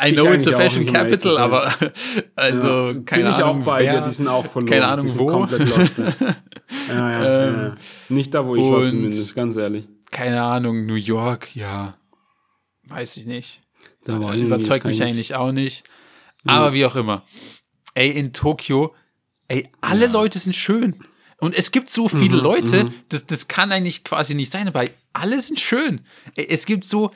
I know it's a fashion capital, aber also ja, keine bin Ahnung. ich auch bei wer, dir, die sind auch verloren. Keine Ahnung wo. Komplett lost, ja, ja, ähm, ja, Nicht da, wo ich war zumindest, ganz ehrlich keine Ahnung, New York, ja, weiß ich nicht. Da war Überzeugt mich eigentlich auch nicht. Aber wie auch immer. Ey, in Tokio, ey, alle. Leute sind schön. Und es gibt so viele mhm, Leute, mhm. das, das kann eigentlich quasi nicht sein, aber alle sind schön. Ey, es gibt so,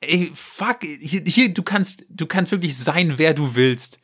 ey, fuck, hier, hier, du kannst, du kannst wirklich sein, wer du willst.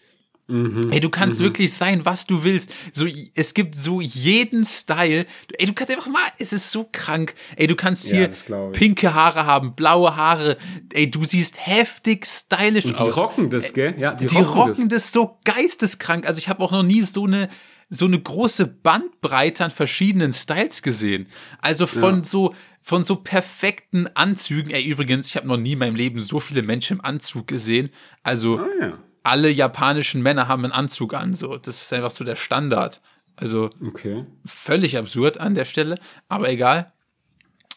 Mhm, ey, du kannst mhm. wirklich sein, was du willst. So, es gibt so jeden Style. Ey, du kannst einfach mal, es ist so krank. Ey, du kannst hier ja, pinke Haare haben, blaue Haare. Ey, du siehst heftig stylisch Und die aus. Die rocken das, gell? Ja, die, die rocken, rocken das. das so geisteskrank. Also ich habe auch noch nie so eine so eine große Bandbreite an verschiedenen Styles gesehen. Also von ja. so von so perfekten Anzügen. Ey, übrigens, ich habe noch nie in meinem Leben so viele Menschen im Anzug gesehen. Also ah, ja alle japanischen Männer haben einen Anzug an. So, das ist einfach so der Standard. Also okay. völlig absurd an der Stelle, aber egal.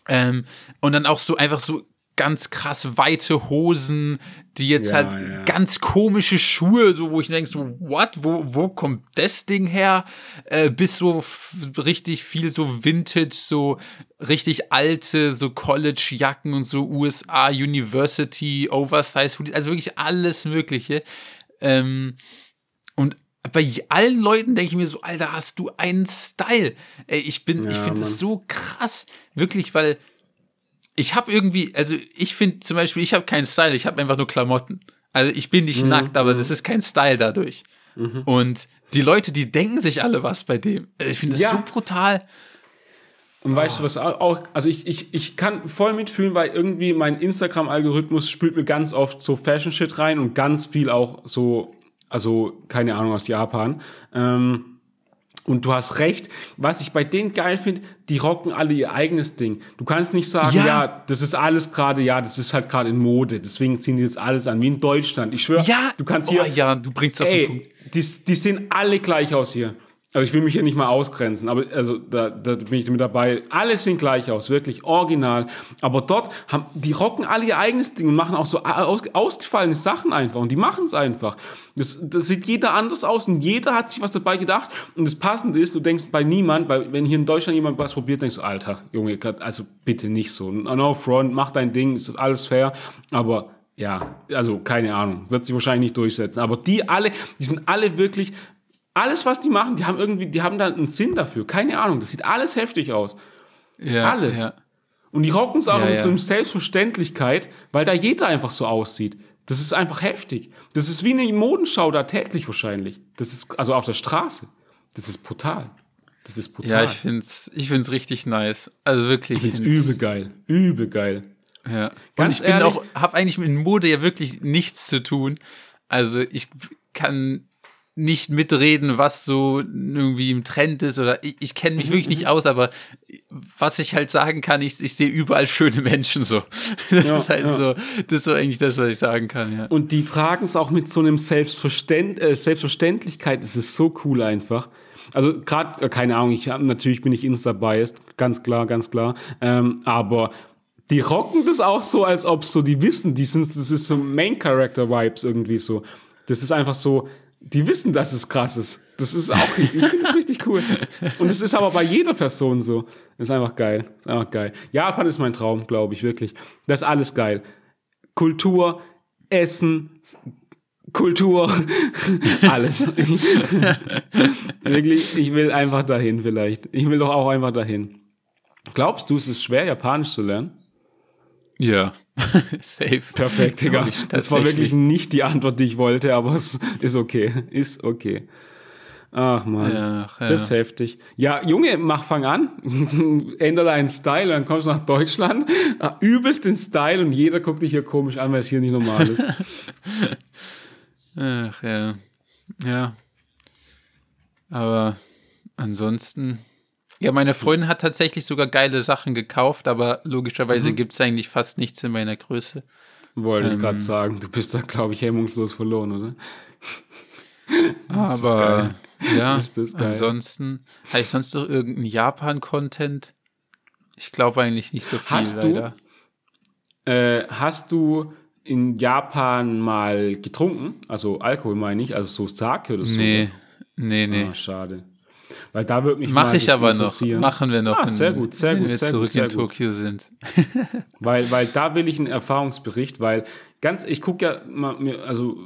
Ähm, und dann auch so einfach so ganz krass weite Hosen, die jetzt ja, halt ja. ganz komische Schuhe, so wo ich denke so, what, wo, wo kommt das Ding her? Äh, bis so richtig viel so Vintage, so richtig alte, so College-Jacken und so USA University Oversize Hoodies, also wirklich alles Mögliche. Ähm, und bei allen Leuten denke ich mir so, Alter, hast du einen Style? Ey, ich bin, ja, ich finde es so krass, wirklich, weil ich habe irgendwie, also ich finde zum Beispiel, ich habe keinen Style, ich habe einfach nur Klamotten. Also ich bin nicht mhm. nackt, aber mhm. das ist kein Style dadurch. Mhm. Und die Leute, die denken sich alle was bei dem. Ich finde das ja. so brutal. Und weißt du, was auch, also ich, ich, ich kann voll mitfühlen, weil irgendwie mein Instagram-Algorithmus spült mir ganz oft so Fashion-Shit rein und ganz viel auch so, also keine Ahnung aus Japan. Ähm, und du hast recht, was ich bei denen geil finde, die rocken alle ihr eigenes Ding. Du kannst nicht sagen, ja, ja das ist alles gerade, ja, das ist halt gerade in Mode, deswegen ziehen die jetzt alles an, wie in Deutschland. Ich schwöre, ja, du kannst hier. Oh, ja, du bringst auf ey, den Punkt. Die, die sehen alle gleich aus hier. Also ich will mich hier nicht mal ausgrenzen, aber also da, da bin ich mit dabei. Alle sehen gleich aus, wirklich original. Aber dort haben die rocken alle ihr eigenes Ding und machen auch so aus, ausgefallene Sachen einfach und die machen es einfach. Das, das sieht jeder anders aus und jeder hat sich was dabei gedacht und das Passende ist, du denkst bei niemand, weil wenn hier in Deutschland jemand was probiert, denkst du, Alter, Junge, also bitte nicht so. No front, mach dein Ding, ist alles fair, aber ja, also keine Ahnung, wird sich wahrscheinlich nicht durchsetzen. Aber die alle, die sind alle wirklich alles, was die machen, die haben irgendwie, die haben da einen Sinn dafür. Keine Ahnung, das sieht alles heftig aus. Ja, alles. Ja. Und die rocken es auch ja, mit ja. so einer Selbstverständlichkeit, weil da jeder einfach so aussieht. Das ist einfach heftig. Das ist wie eine Modenschau da täglich wahrscheinlich. Das ist, also auf der Straße. Das ist brutal. Das ist brutal. Ja, ich find's, ich find's richtig nice. Also wirklich. Ich find's übel geil. Übel geil. Ja. Ganz Und ich bin ehrlich, auch, hab eigentlich mit Mode ja wirklich nichts zu tun. Also ich kann nicht mitreden, was so irgendwie im Trend ist oder ich, ich kenne mich wirklich nicht mhm. aus, aber was ich halt sagen kann, ich, ich sehe überall schöne Menschen so. Das ja, ist halt ja. so, das ist so eigentlich das, was ich sagen kann, ja. Und die tragen es auch mit so einem Selbstverständ äh, Selbstverständlichkeit, es ist so cool einfach. Also gerade, äh, keine Ahnung, ich hab, natürlich bin ich Insta-biased, ganz klar, ganz klar, ähm, aber die rocken das auch so, als ob so, die wissen, die sind, das ist so Main-Character-Vibes irgendwie so. Das ist einfach so, die wissen, dass es krass ist. Das ist auch, ich finde das richtig cool. Und es ist aber bei jeder Person so. Ist einfach geil. Ist einfach geil. Japan ist mein Traum, glaube ich, wirklich. Das ist alles geil. Kultur, Essen, Kultur, alles. wirklich, ich will einfach dahin vielleicht. Ich will doch auch einfach dahin. Glaubst du, es ist schwer, Japanisch zu lernen? Ja, safe. Perfekt, Digga. Das war wirklich nicht die Antwort, die ich wollte, aber es ist okay. Ist okay. Ach man, ja, ja. das ist heftig. Ja, Junge, mach, fang an. Ändere deinen Style, dann kommst du nach Deutschland, ah, übelst den Style und jeder guckt dich hier komisch an, weil es hier nicht normal ist. Ach ja. Ja. Aber ansonsten ja, meine Freundin hat tatsächlich sogar geile Sachen gekauft, aber logischerweise mhm. gibt es eigentlich fast nichts in meiner Größe. Wollte ähm, ich gerade sagen, du bist da, glaube ich, hemmungslos verloren, oder? aber ja, ansonsten, habe ich sonst noch irgendeinen Japan-Content? Ich glaube eigentlich nicht so viel, hast leider. Du, äh, hast du in Japan mal getrunken? Also Alkohol meine ich, also so Sake oder so? Nee, nee, nee. Ah, schade. Weil da würde mich Mach mal ich aber noch. Machen wir noch. Ah, sehr gut, sehr gut, wenn wir sehr zurück gut, sehr in Tokio sind. weil, weil da will ich einen Erfahrungsbericht, weil ganz, ich gucke ja, also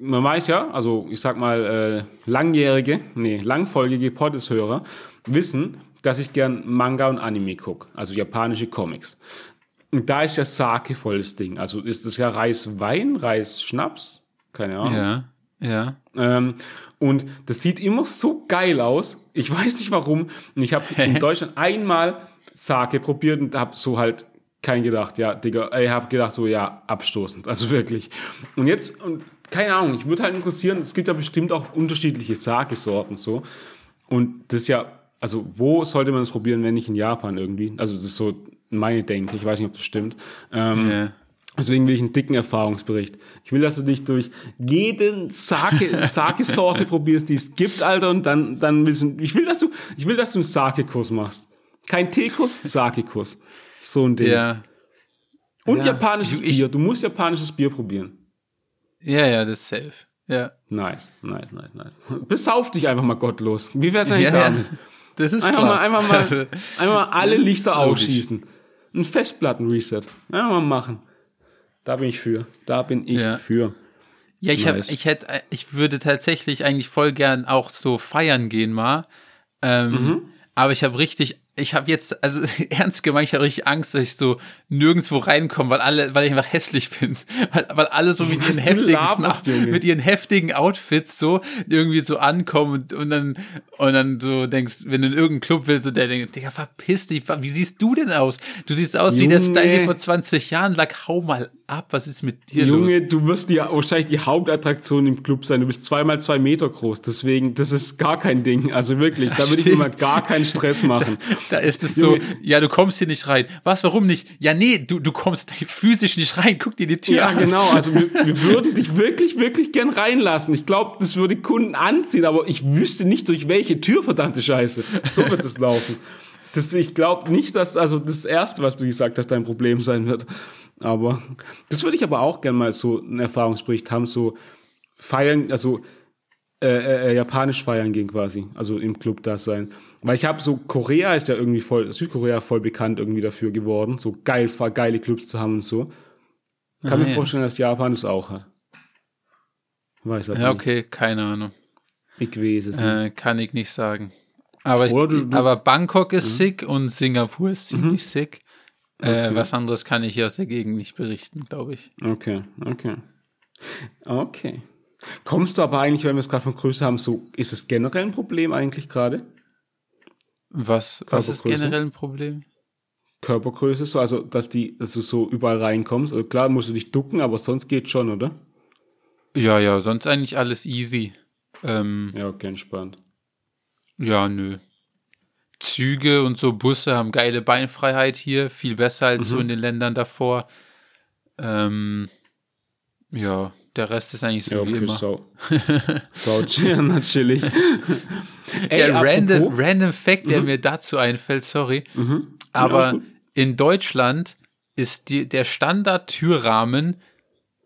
man weiß ja, also ich sag mal äh, langjährige, nee, langfolgige Poddeshörer wissen, dass ich gern Manga und Anime gucke, also japanische Comics. Und da ist ja Sake volles Ding. Also ist das ja Reis Wein, Reis Schnaps, keine Ahnung. Ja. Ja. Ähm, und das sieht immer so geil aus. Ich weiß nicht warum. Und ich habe in Deutschland einmal Sake probiert und habe so halt kein gedacht, ja, Digga, ich habe gedacht so, ja, abstoßend, also wirklich. Und jetzt, und keine Ahnung, ich würde halt interessieren, es gibt ja bestimmt auch unterschiedliche Sake-Sorten so. Und das ist ja, also wo sollte man das probieren, wenn nicht in Japan irgendwie? Also das ist so meine Denke, ich weiß nicht, ob das stimmt. Ähm, Ja. Deswegen will ich einen dicken Erfahrungsbericht. Ich will, dass du dich durch jeden Sake, Sake-Sorte probierst, die es gibt, Alter, und dann, dann willst du, ich will, dass du, ich will, dass du einen Sake-Kurs machst. Kein Teekuss, Sake-Kurs. So ein Ding. Ja. Und Ja. japanisches Ich- Bier. Du musst japanisches Bier probieren. Ja, ja, das ist safe. Ja. Nice, nice, nice, nice. Besauf dich einfach mal gottlos. Wie wär's eigentlich Ja, ja. damit? Das ist Einfach klar. mal, einfach mal, einfach mal alle Lichter ausschießen. Ein Festplatten-Reset. Einfach mal machen. Da bin ich für. Da bin ich Ja. für. Ja, ich hab, Nice. ich hätte, ich würde tatsächlich eigentlich voll gern auch so feiern gehen mal. Ähm, Mhm. Aber ich habe richtig, ich habe jetzt, also ernst gemeint, ich habe richtig Angst, dass ich so nirgendwo reinkomme, weil alle, weil ich einfach hässlich bin, weil, weil alle so mit Was ihren heftigen, laberst, Junge. mit ihren heftigen Outfits so irgendwie so ankommen und, und dann und dann so denkst, wenn du in irgendeinen Club willst, der denkt, Digga, verpiss dich, wie siehst du denn aus? Du siehst aus wie der Junge. Style, vor 20 Jahren lag. Hau mal ab, was ist mit dir los? Junge, du wirst ja wahrscheinlich die Hauptattraktion im Club sein. Du bist zweimal zwei Meter groß. Deswegen, das ist gar kein Ding. Also wirklich, da würde ich mir mal gar keinen Stress machen. Da ist es so, ja, du kommst hier nicht rein. Was, warum nicht? Ja, nee, du, du kommst physisch nicht rein. Guck dir die Tür Ja, an. genau. Also wir, wir würden dich wirklich, wirklich gern reinlassen. Ich glaube, das würde Kunden anziehen, aber ich wüsste nicht, durch welche Tür, verdammte Scheiße. So wird es laufen. Das, ich glaube nicht, dass also das Erste, was du gesagt hast, dein Problem sein wird. Aber das würde ich aber auch gern mal so einen Erfahrungsbericht haben, so feiern, also äh, äh, japanisch feiern gehen quasi, also im Club da sein. Weil ich habe so, Korea ist ja irgendwie voll, Südkorea voll bekannt irgendwie dafür geworden, so geil, geile Clubs zu haben und so. Kann Ah, mir ja. vorstellen, dass Japan das auch hat. Weiß aber Ja, nicht. okay, keine Ahnung. Ich weiß es nicht. Äh, kann ich nicht sagen. Aber, ich, du- du- aber Bangkok ist sick und Singapur ist ziemlich sick. Äh, Okay. was anderes kann ich hier aus der Gegend nicht berichten, glaube ich. Okay, okay. Okay. Kommst du aber eigentlich, wenn wir es gerade von Größe haben, so, ist es generell ein Problem eigentlich gerade? Was, was ist generell ein Problem? Körpergröße, so, also, dass die, dass du so überall reinkommst. Also klar musst du dich ducken, aber sonst geht schon, oder? Ja, ja, sonst eigentlich alles easy. Ähm, Ja, okay, entspannt. Ja, nö. Züge und so Busse haben geile Beinfreiheit hier, viel besser als Mhm. so in den Ländern davor. Ähm, ja, der Rest ist eigentlich so Ja, wie okay, immer. so. So, ja, natürlich. Ey, ja, random, random Fact, der mir dazu einfällt, sorry. Mhm. Aber gut. in Deutschland ist die, der Standard-Türrahmen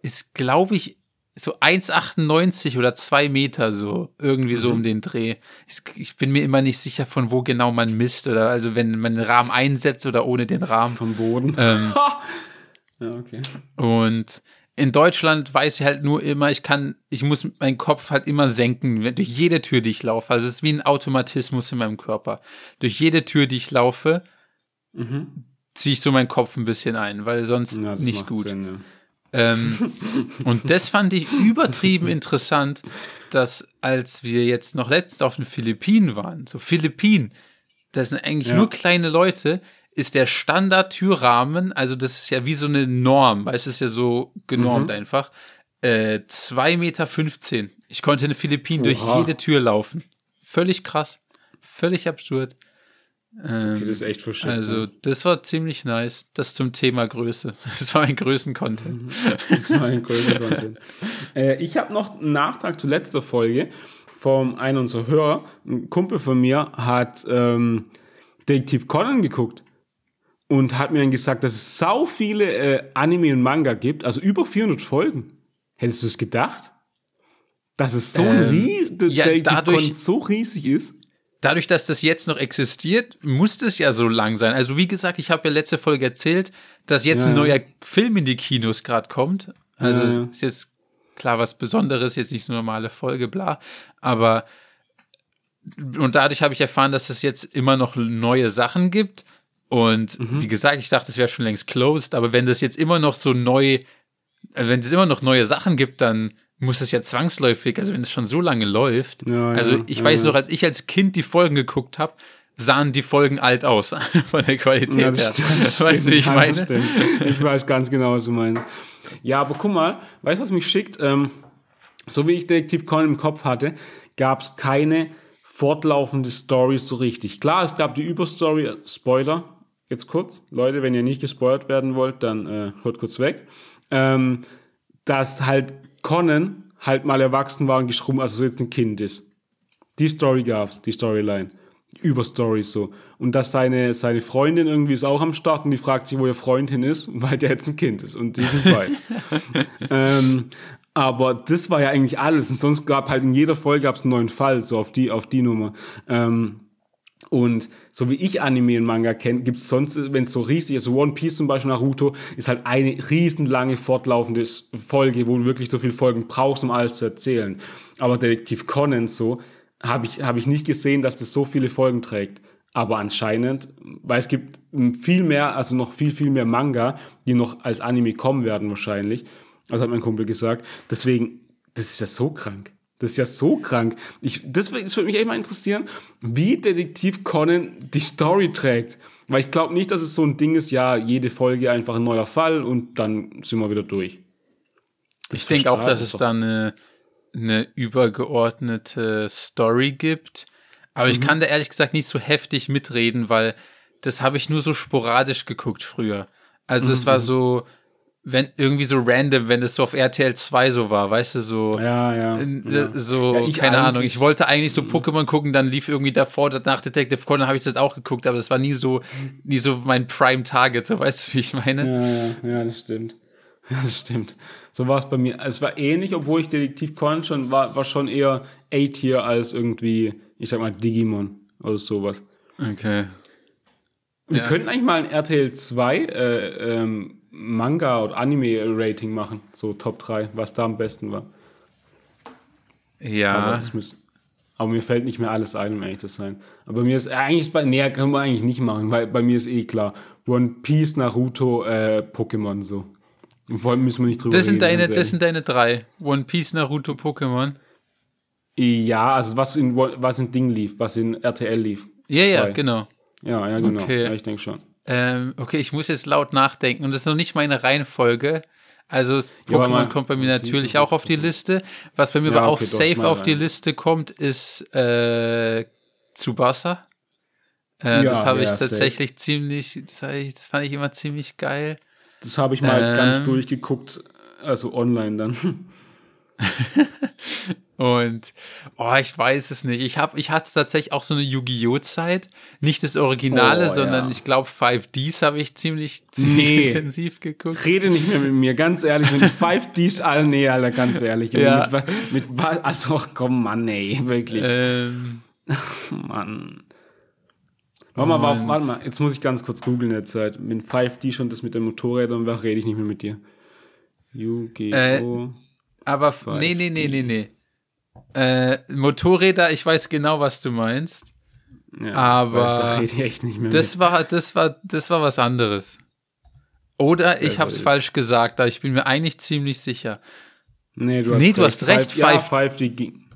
ist, glaube ich, so 1,98 oder 2 Meter so, irgendwie Mhm. so um den Dreh. Ich, ich bin mir immer nicht sicher, von wo genau man misst oder also wenn man den Rahmen einsetzt oder ohne den Rahmen. Vom Boden. Ähm, ja, okay. und in Deutschland weiß ich halt nur immer, ich kann, ich muss meinen Kopf halt immer senken, wenn- durch jede Tür, die ich laufe. Also es ist wie ein Automatismus in meinem Körper. Durch jede Tür, die ich laufe, ziehe ich so meinen Kopf ein bisschen ein, weil sonst Ja, nicht gut. Sinn, ja. Ähm, und das fand ich übertrieben interessant, dass als wir jetzt noch letztens auf den Philippinen waren, so Philippinen, das sind eigentlich Ja. nur kleine Leute, ist der Standard-Türrahmen, also das ist ja wie so eine Norm, weil es ist ja so genormt Mhm. einfach, äh, 2,15 Meter. Ich konnte in den Philippinen durch Oha. jede Tür laufen. Völlig krass. Völlig absurd. Ähm, Okay, das ist echt verschickt. also, das war ziemlich nice. Das zum Thema Größe. Das war mein Größen-Content. Das war ein größer Content. äh, ich habe noch einen Nachtrag zu letzter Folge vom einen unserer Hörer. Ein Kumpel von mir hat ähm, Detektiv Conan geguckt und hat mir dann gesagt, dass es sau viele äh, Anime und Manga gibt, also über 400 Folgen. Hättest du es gedacht? Dass es so Ähm, ries ja, dadurch- so riesig ist? Dadurch, dass das jetzt noch existiert, muss es ja so lang sein. Also, wie gesagt, ich habe ja letzte Folge erzählt, dass jetzt Ja, ein neuer Film in die Kinos gerade kommt. Also, ja. ist jetzt klar was Besonderes, jetzt nicht so eine normale Folge, bla. Aber und dadurch habe ich erfahren, dass es jetzt immer noch neue Sachen gibt. Und Mhm. wie gesagt, ich dachte, es wäre schon längst closed, aber wenn das jetzt immer noch so neu, äh, wenn es immer noch neue Sachen gibt, dann muss es ja zwangsläufig, also wenn es schon so lange läuft. Ja, also ja, ich ja, weiß noch, als ich als Kind die Folgen geguckt habe, sahen die Folgen alt aus von der Qualität Ja, her. das stimmt, das weißt du, wie ich stimmt, meine? das stimmt. Ich weiß ganz genau, was du meinst. Ja, aber guck mal, weißt du, was mich schickt? Ähm, so wie ich Detektiv Conan im Kopf hatte, gab es keine fortlaufende Story so richtig. Klar, es gab die Überstory, Spoiler, jetzt kurz, Leute, wenn ihr nicht gespoilert werden wollt, dann äh, hört kurz weg. Ähm, dass halt Conan halt mal erwachsen war und geschrumpft, also so jetzt ein Kind ist. Die Story gab's, die Storyline. Über Stories so. Und dass seine, seine Freundin irgendwie ist auch am Start und die fragt sich, wo ihr Freund hin ist, weil der jetzt ein Kind ist und die nicht weiß. ähm, aber das war ja eigentlich alles. Und sonst gab halt in jeder Folge gab's einen neuen Fall, so auf die, auf die Nummer. Ähm, und so wie ich Anime und Manga kenne, gibt's sonst, wenn es so riesig ist, One Piece zum Beispiel, Naruto, ist halt eine riesenlange fortlaufende Folge, wo du wirklich so viele Folgen brauchst, um alles zu erzählen. Aber Detektiv Conan so, habe ich, hab ich nicht gesehen, dass das so viele Folgen trägt. Aber anscheinend, weil es gibt viel mehr, also noch viel, viel mehr Manga, die noch als Anime kommen werden wahrscheinlich. Also hat mein Kumpel gesagt. Deswegen, das ist ja so krank. Das ist ja so krank. Ich, das, das würde mich echt mal interessieren, wie Detektiv Conan die Story trägt. Weil ich glaube nicht, dass es so ein Ding ist, ja, jede Folge einfach ein neuer Fall und dann sind wir wieder durch. Ich denke auch, dass es es da eine, eine übergeordnete Story gibt. Aber Mhm. ich kann da ehrlich gesagt nicht so heftig mitreden, weil das habe ich nur so sporadisch geguckt früher. Also es Mhm. war so, wenn irgendwie so random, wenn es so auf RTL 2 so war, weißt du, so. Ja, ja. äh, ja. So, Ja, keine Ahnung. Ich wollte eigentlich so Pokémon gucken, dann lief irgendwie davor, danach Detective Conan, habe ich das auch geguckt, aber das war nie so, nie so mein Prime Target, so weißt du, wie ich meine? Ja, ja, ja, das stimmt. Ja, das stimmt. So war es bei mir. Es war ähnlich, obwohl ich Detektiv Conan schon war, war schon eher A-Tier als irgendwie, ich sag mal, Digimon oder sowas. Okay. Wir Ja. könnten eigentlich mal ein RTL 2 äh, ähm, Manga- oder Anime-Rating machen. So Top 3, was da am besten war. Aber, Ja. müß, aber mir fällt nicht mehr alles ein, um ehrlich zu sein. Aber mir ist eigentlich bei, nee, können wir eigentlich nicht machen, weil bei mir ist eh klar. One Piece, Naruto, äh, Pokémon so. Vor allem müssen wir nicht drüber Das sind reden. deine, das sind deine drei. One Piece, Naruto, Pokémon. Ja, also was in, was in Ding lief, was in RTL lief. Ja, ja, Zwei. genau. Ja, ja, genau. Okay. Ja, ich denke schon. Ähm, okay, ich muss jetzt laut nachdenken. Und das ist noch nicht meine Reihenfolge. Also Ja, Pokémon kommt bei mir natürlich auch auf die Liste. Was bei mir Ja, aber auch okay, safe auf die rein. Liste kommt, ist äh, Tsubasa. Äh, Ja, das habe ich ja, safe. tatsächlich ziemlich, das, ich, das fand ich immer ziemlich geil. Das habe ich mal Ähm. ganz durchgeguckt, also online dann. Und oh, ich weiß es nicht. Ich habe, ich hatte tatsächlich auch so eine Yu-Gi-Oh! Zeit. Nicht das Originale, Oh, sondern ja. ich glaube 5Ds habe ich ziemlich, ziemlich Nee. intensiv geguckt. Rede nicht mehr mit mir, ganz ehrlich. Mit 5Ds allen, nee, Alter, ganz ehrlich. Ja. Mit, mit, was- also, komm, Mann, ey, wirklich. Ähm, Mann. Warte mal, warte, Und- warte mal, jetzt muss ich ganz kurz googeln jetzt halt. Mit 5D schon das mit den Motorrädern, da rede ich nicht mehr mit dir. Yu-Gi-Oh! Aber nee, nee, nee, nee, nee. Äh, Motorräder, ich weiß genau, was du meinst. ja, aber weil Da rede ich echt nicht mehr Das war, das war, das war was anderes. Oder ich Ja, habe es falsch gesagt, aber ich bin mir eigentlich ziemlich sicher. mit. Nee, du hast Nee, recht. du hast recht, Five, ja, Five- 5D ging.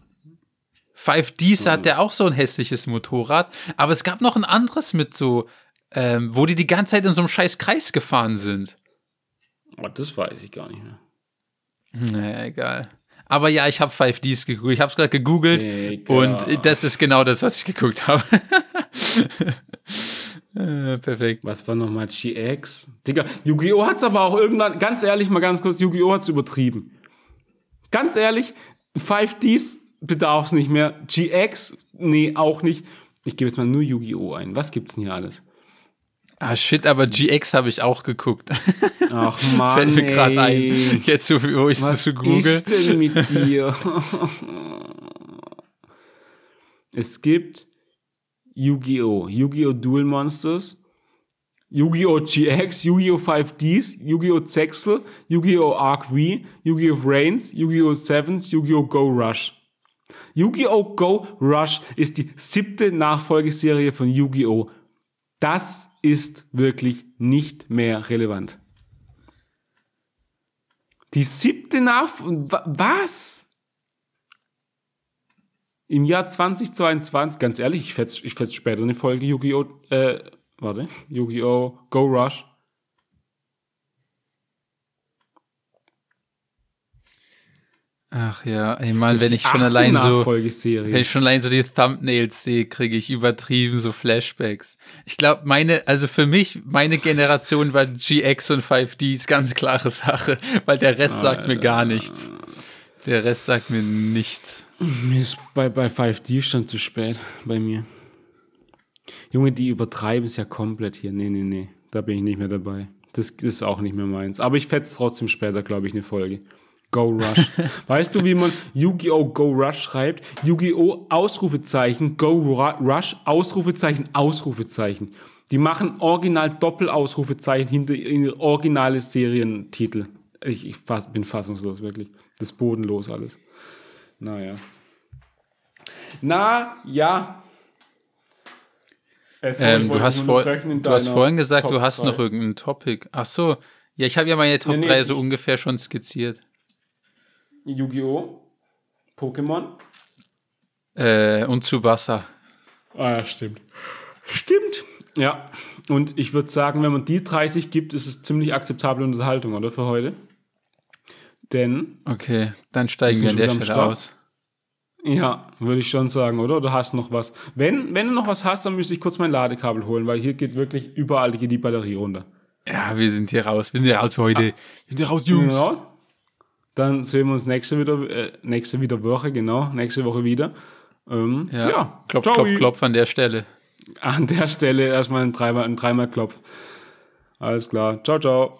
5Ds hat der auch so ein hässliches Motorrad, aber es gab noch ein anderes mit so, ähm, wo die die ganze Zeit in so einem scheiß Kreis gefahren sind. Oh, das weiß ich gar nicht mehr. Naja, egal. Aber ja, ich habe 5Ds gegoogelt. Ich habe es gerade gegoogelt Digga. und das ist genau das, was ich geguckt habe. äh, perfekt. Was war nochmal GX? Digga, Yu-Gi-Oh! hat's aber auch irgendwann, ganz ehrlich, mal ganz kurz, Yu-Gi-Oh! hat's übertrieben. Ganz ehrlich, 5Ds bedarf's nicht mehr. GX, nee, auch nicht. Ich gebe jetzt mal nur Yu-Gi-Oh! ein. Was gibt's denn hier alles? Ah, shit, aber GX habe ich auch geguckt. Ach man, Fällt mir gerade ein. Jetzt, so, wo ich es Was zu Google. ist denn mit dir? es gibt Yu-Gi-Oh! Yu-Gi-Oh! Duel Monsters, Yu-Gi-Oh! GX, Yu-Gi-Oh! 5Ds, Yu-Gi-Oh! Zexel, Yu-Gi-Oh! Arc V, Yu-Gi-Oh! Reigns, Yu-Gi-Oh! Sevens, Yu-Gi-Oh! Go Rush. Yu-Gi-Oh! Go Rush ist die siebte Nachfolgeserie von Yu-Gi-Oh! Das ist wirklich nicht mehr relevant. Die siebte Nach... Was? Im Jahr 2022, ganz ehrlich, ich fetz, ich fetz später eine Folge Yu-Gi-Oh! Äh, warte, Yu-Gi-Oh! Go Rush. Ach ja, ich meine, wenn ich schon allein so, wenn ich schon allein so die Thumbnails sehe, kriege ich übertrieben so Flashbacks. Ich glaube, meine, also für mich, meine Generation war GX und 5D ist ganz klare Sache, weil der Rest Alter. sagt mir gar nichts. Der Rest sagt mir nichts. Mir ist bei, bei 5D schon zu spät bei mir. Junge, die übertreiben es ja komplett hier. Nee, nee, nee. Da bin ich nicht mehr dabei. Das, das ist auch nicht mehr meins. Aber ich fetze trotzdem später, glaube ich, eine Folge. Go Rush. weißt du, wie man Yu-Gi-Oh! Go Rush schreibt? Yu-Gi-Oh! Ausrufezeichen, Go Rush, Ausrufezeichen, Ausrufezeichen. Die machen original Doppelausrufezeichen hinter ihre originale Serientitel. Ich, ich fass, bin fassungslos, wirklich. Das ist bodenlos alles. Naja. Na, ja. Ähm, du hast, vor, du hast vorhin gesagt, Top du hast 3. noch irgendein Topic. Ach so. Ja, ich habe ja meine Top nee, nee, 3 so ungefähr schon skizziert. Yu-Gi-Oh! Pokémon? Äh, und Tsubasa. Ah, ja, stimmt. Stimmt. Ja. Und ich würde sagen, wenn man die 30 gibt, ist es ziemlich akzeptable Unterhaltung, oder? Für heute. Denn. Okay, dann steigen wir an der Stelle aus. Ja, würde ich schon sagen, oder? Du hast noch was. Wenn, wenn du noch was hast, dann müsste ich kurz mein Ladekabel holen, weil hier geht wirklich überall geht die Batterie runter. Ja, wir sind hier raus. Wir sind hier raus für heute. Ah. Wir sind hier raus, Jungs. Raus? Dann sehen wir uns nächste, wieder, äh, nächste wieder Woche, genau, nächste Woche wieder. Ähm, ja, ja. Klopf, Ciao. klopf, klopf an der Stelle. An der Stelle erstmal ein dreimal, ein dreimal Klopf. Alles klar. Ciao, ciao.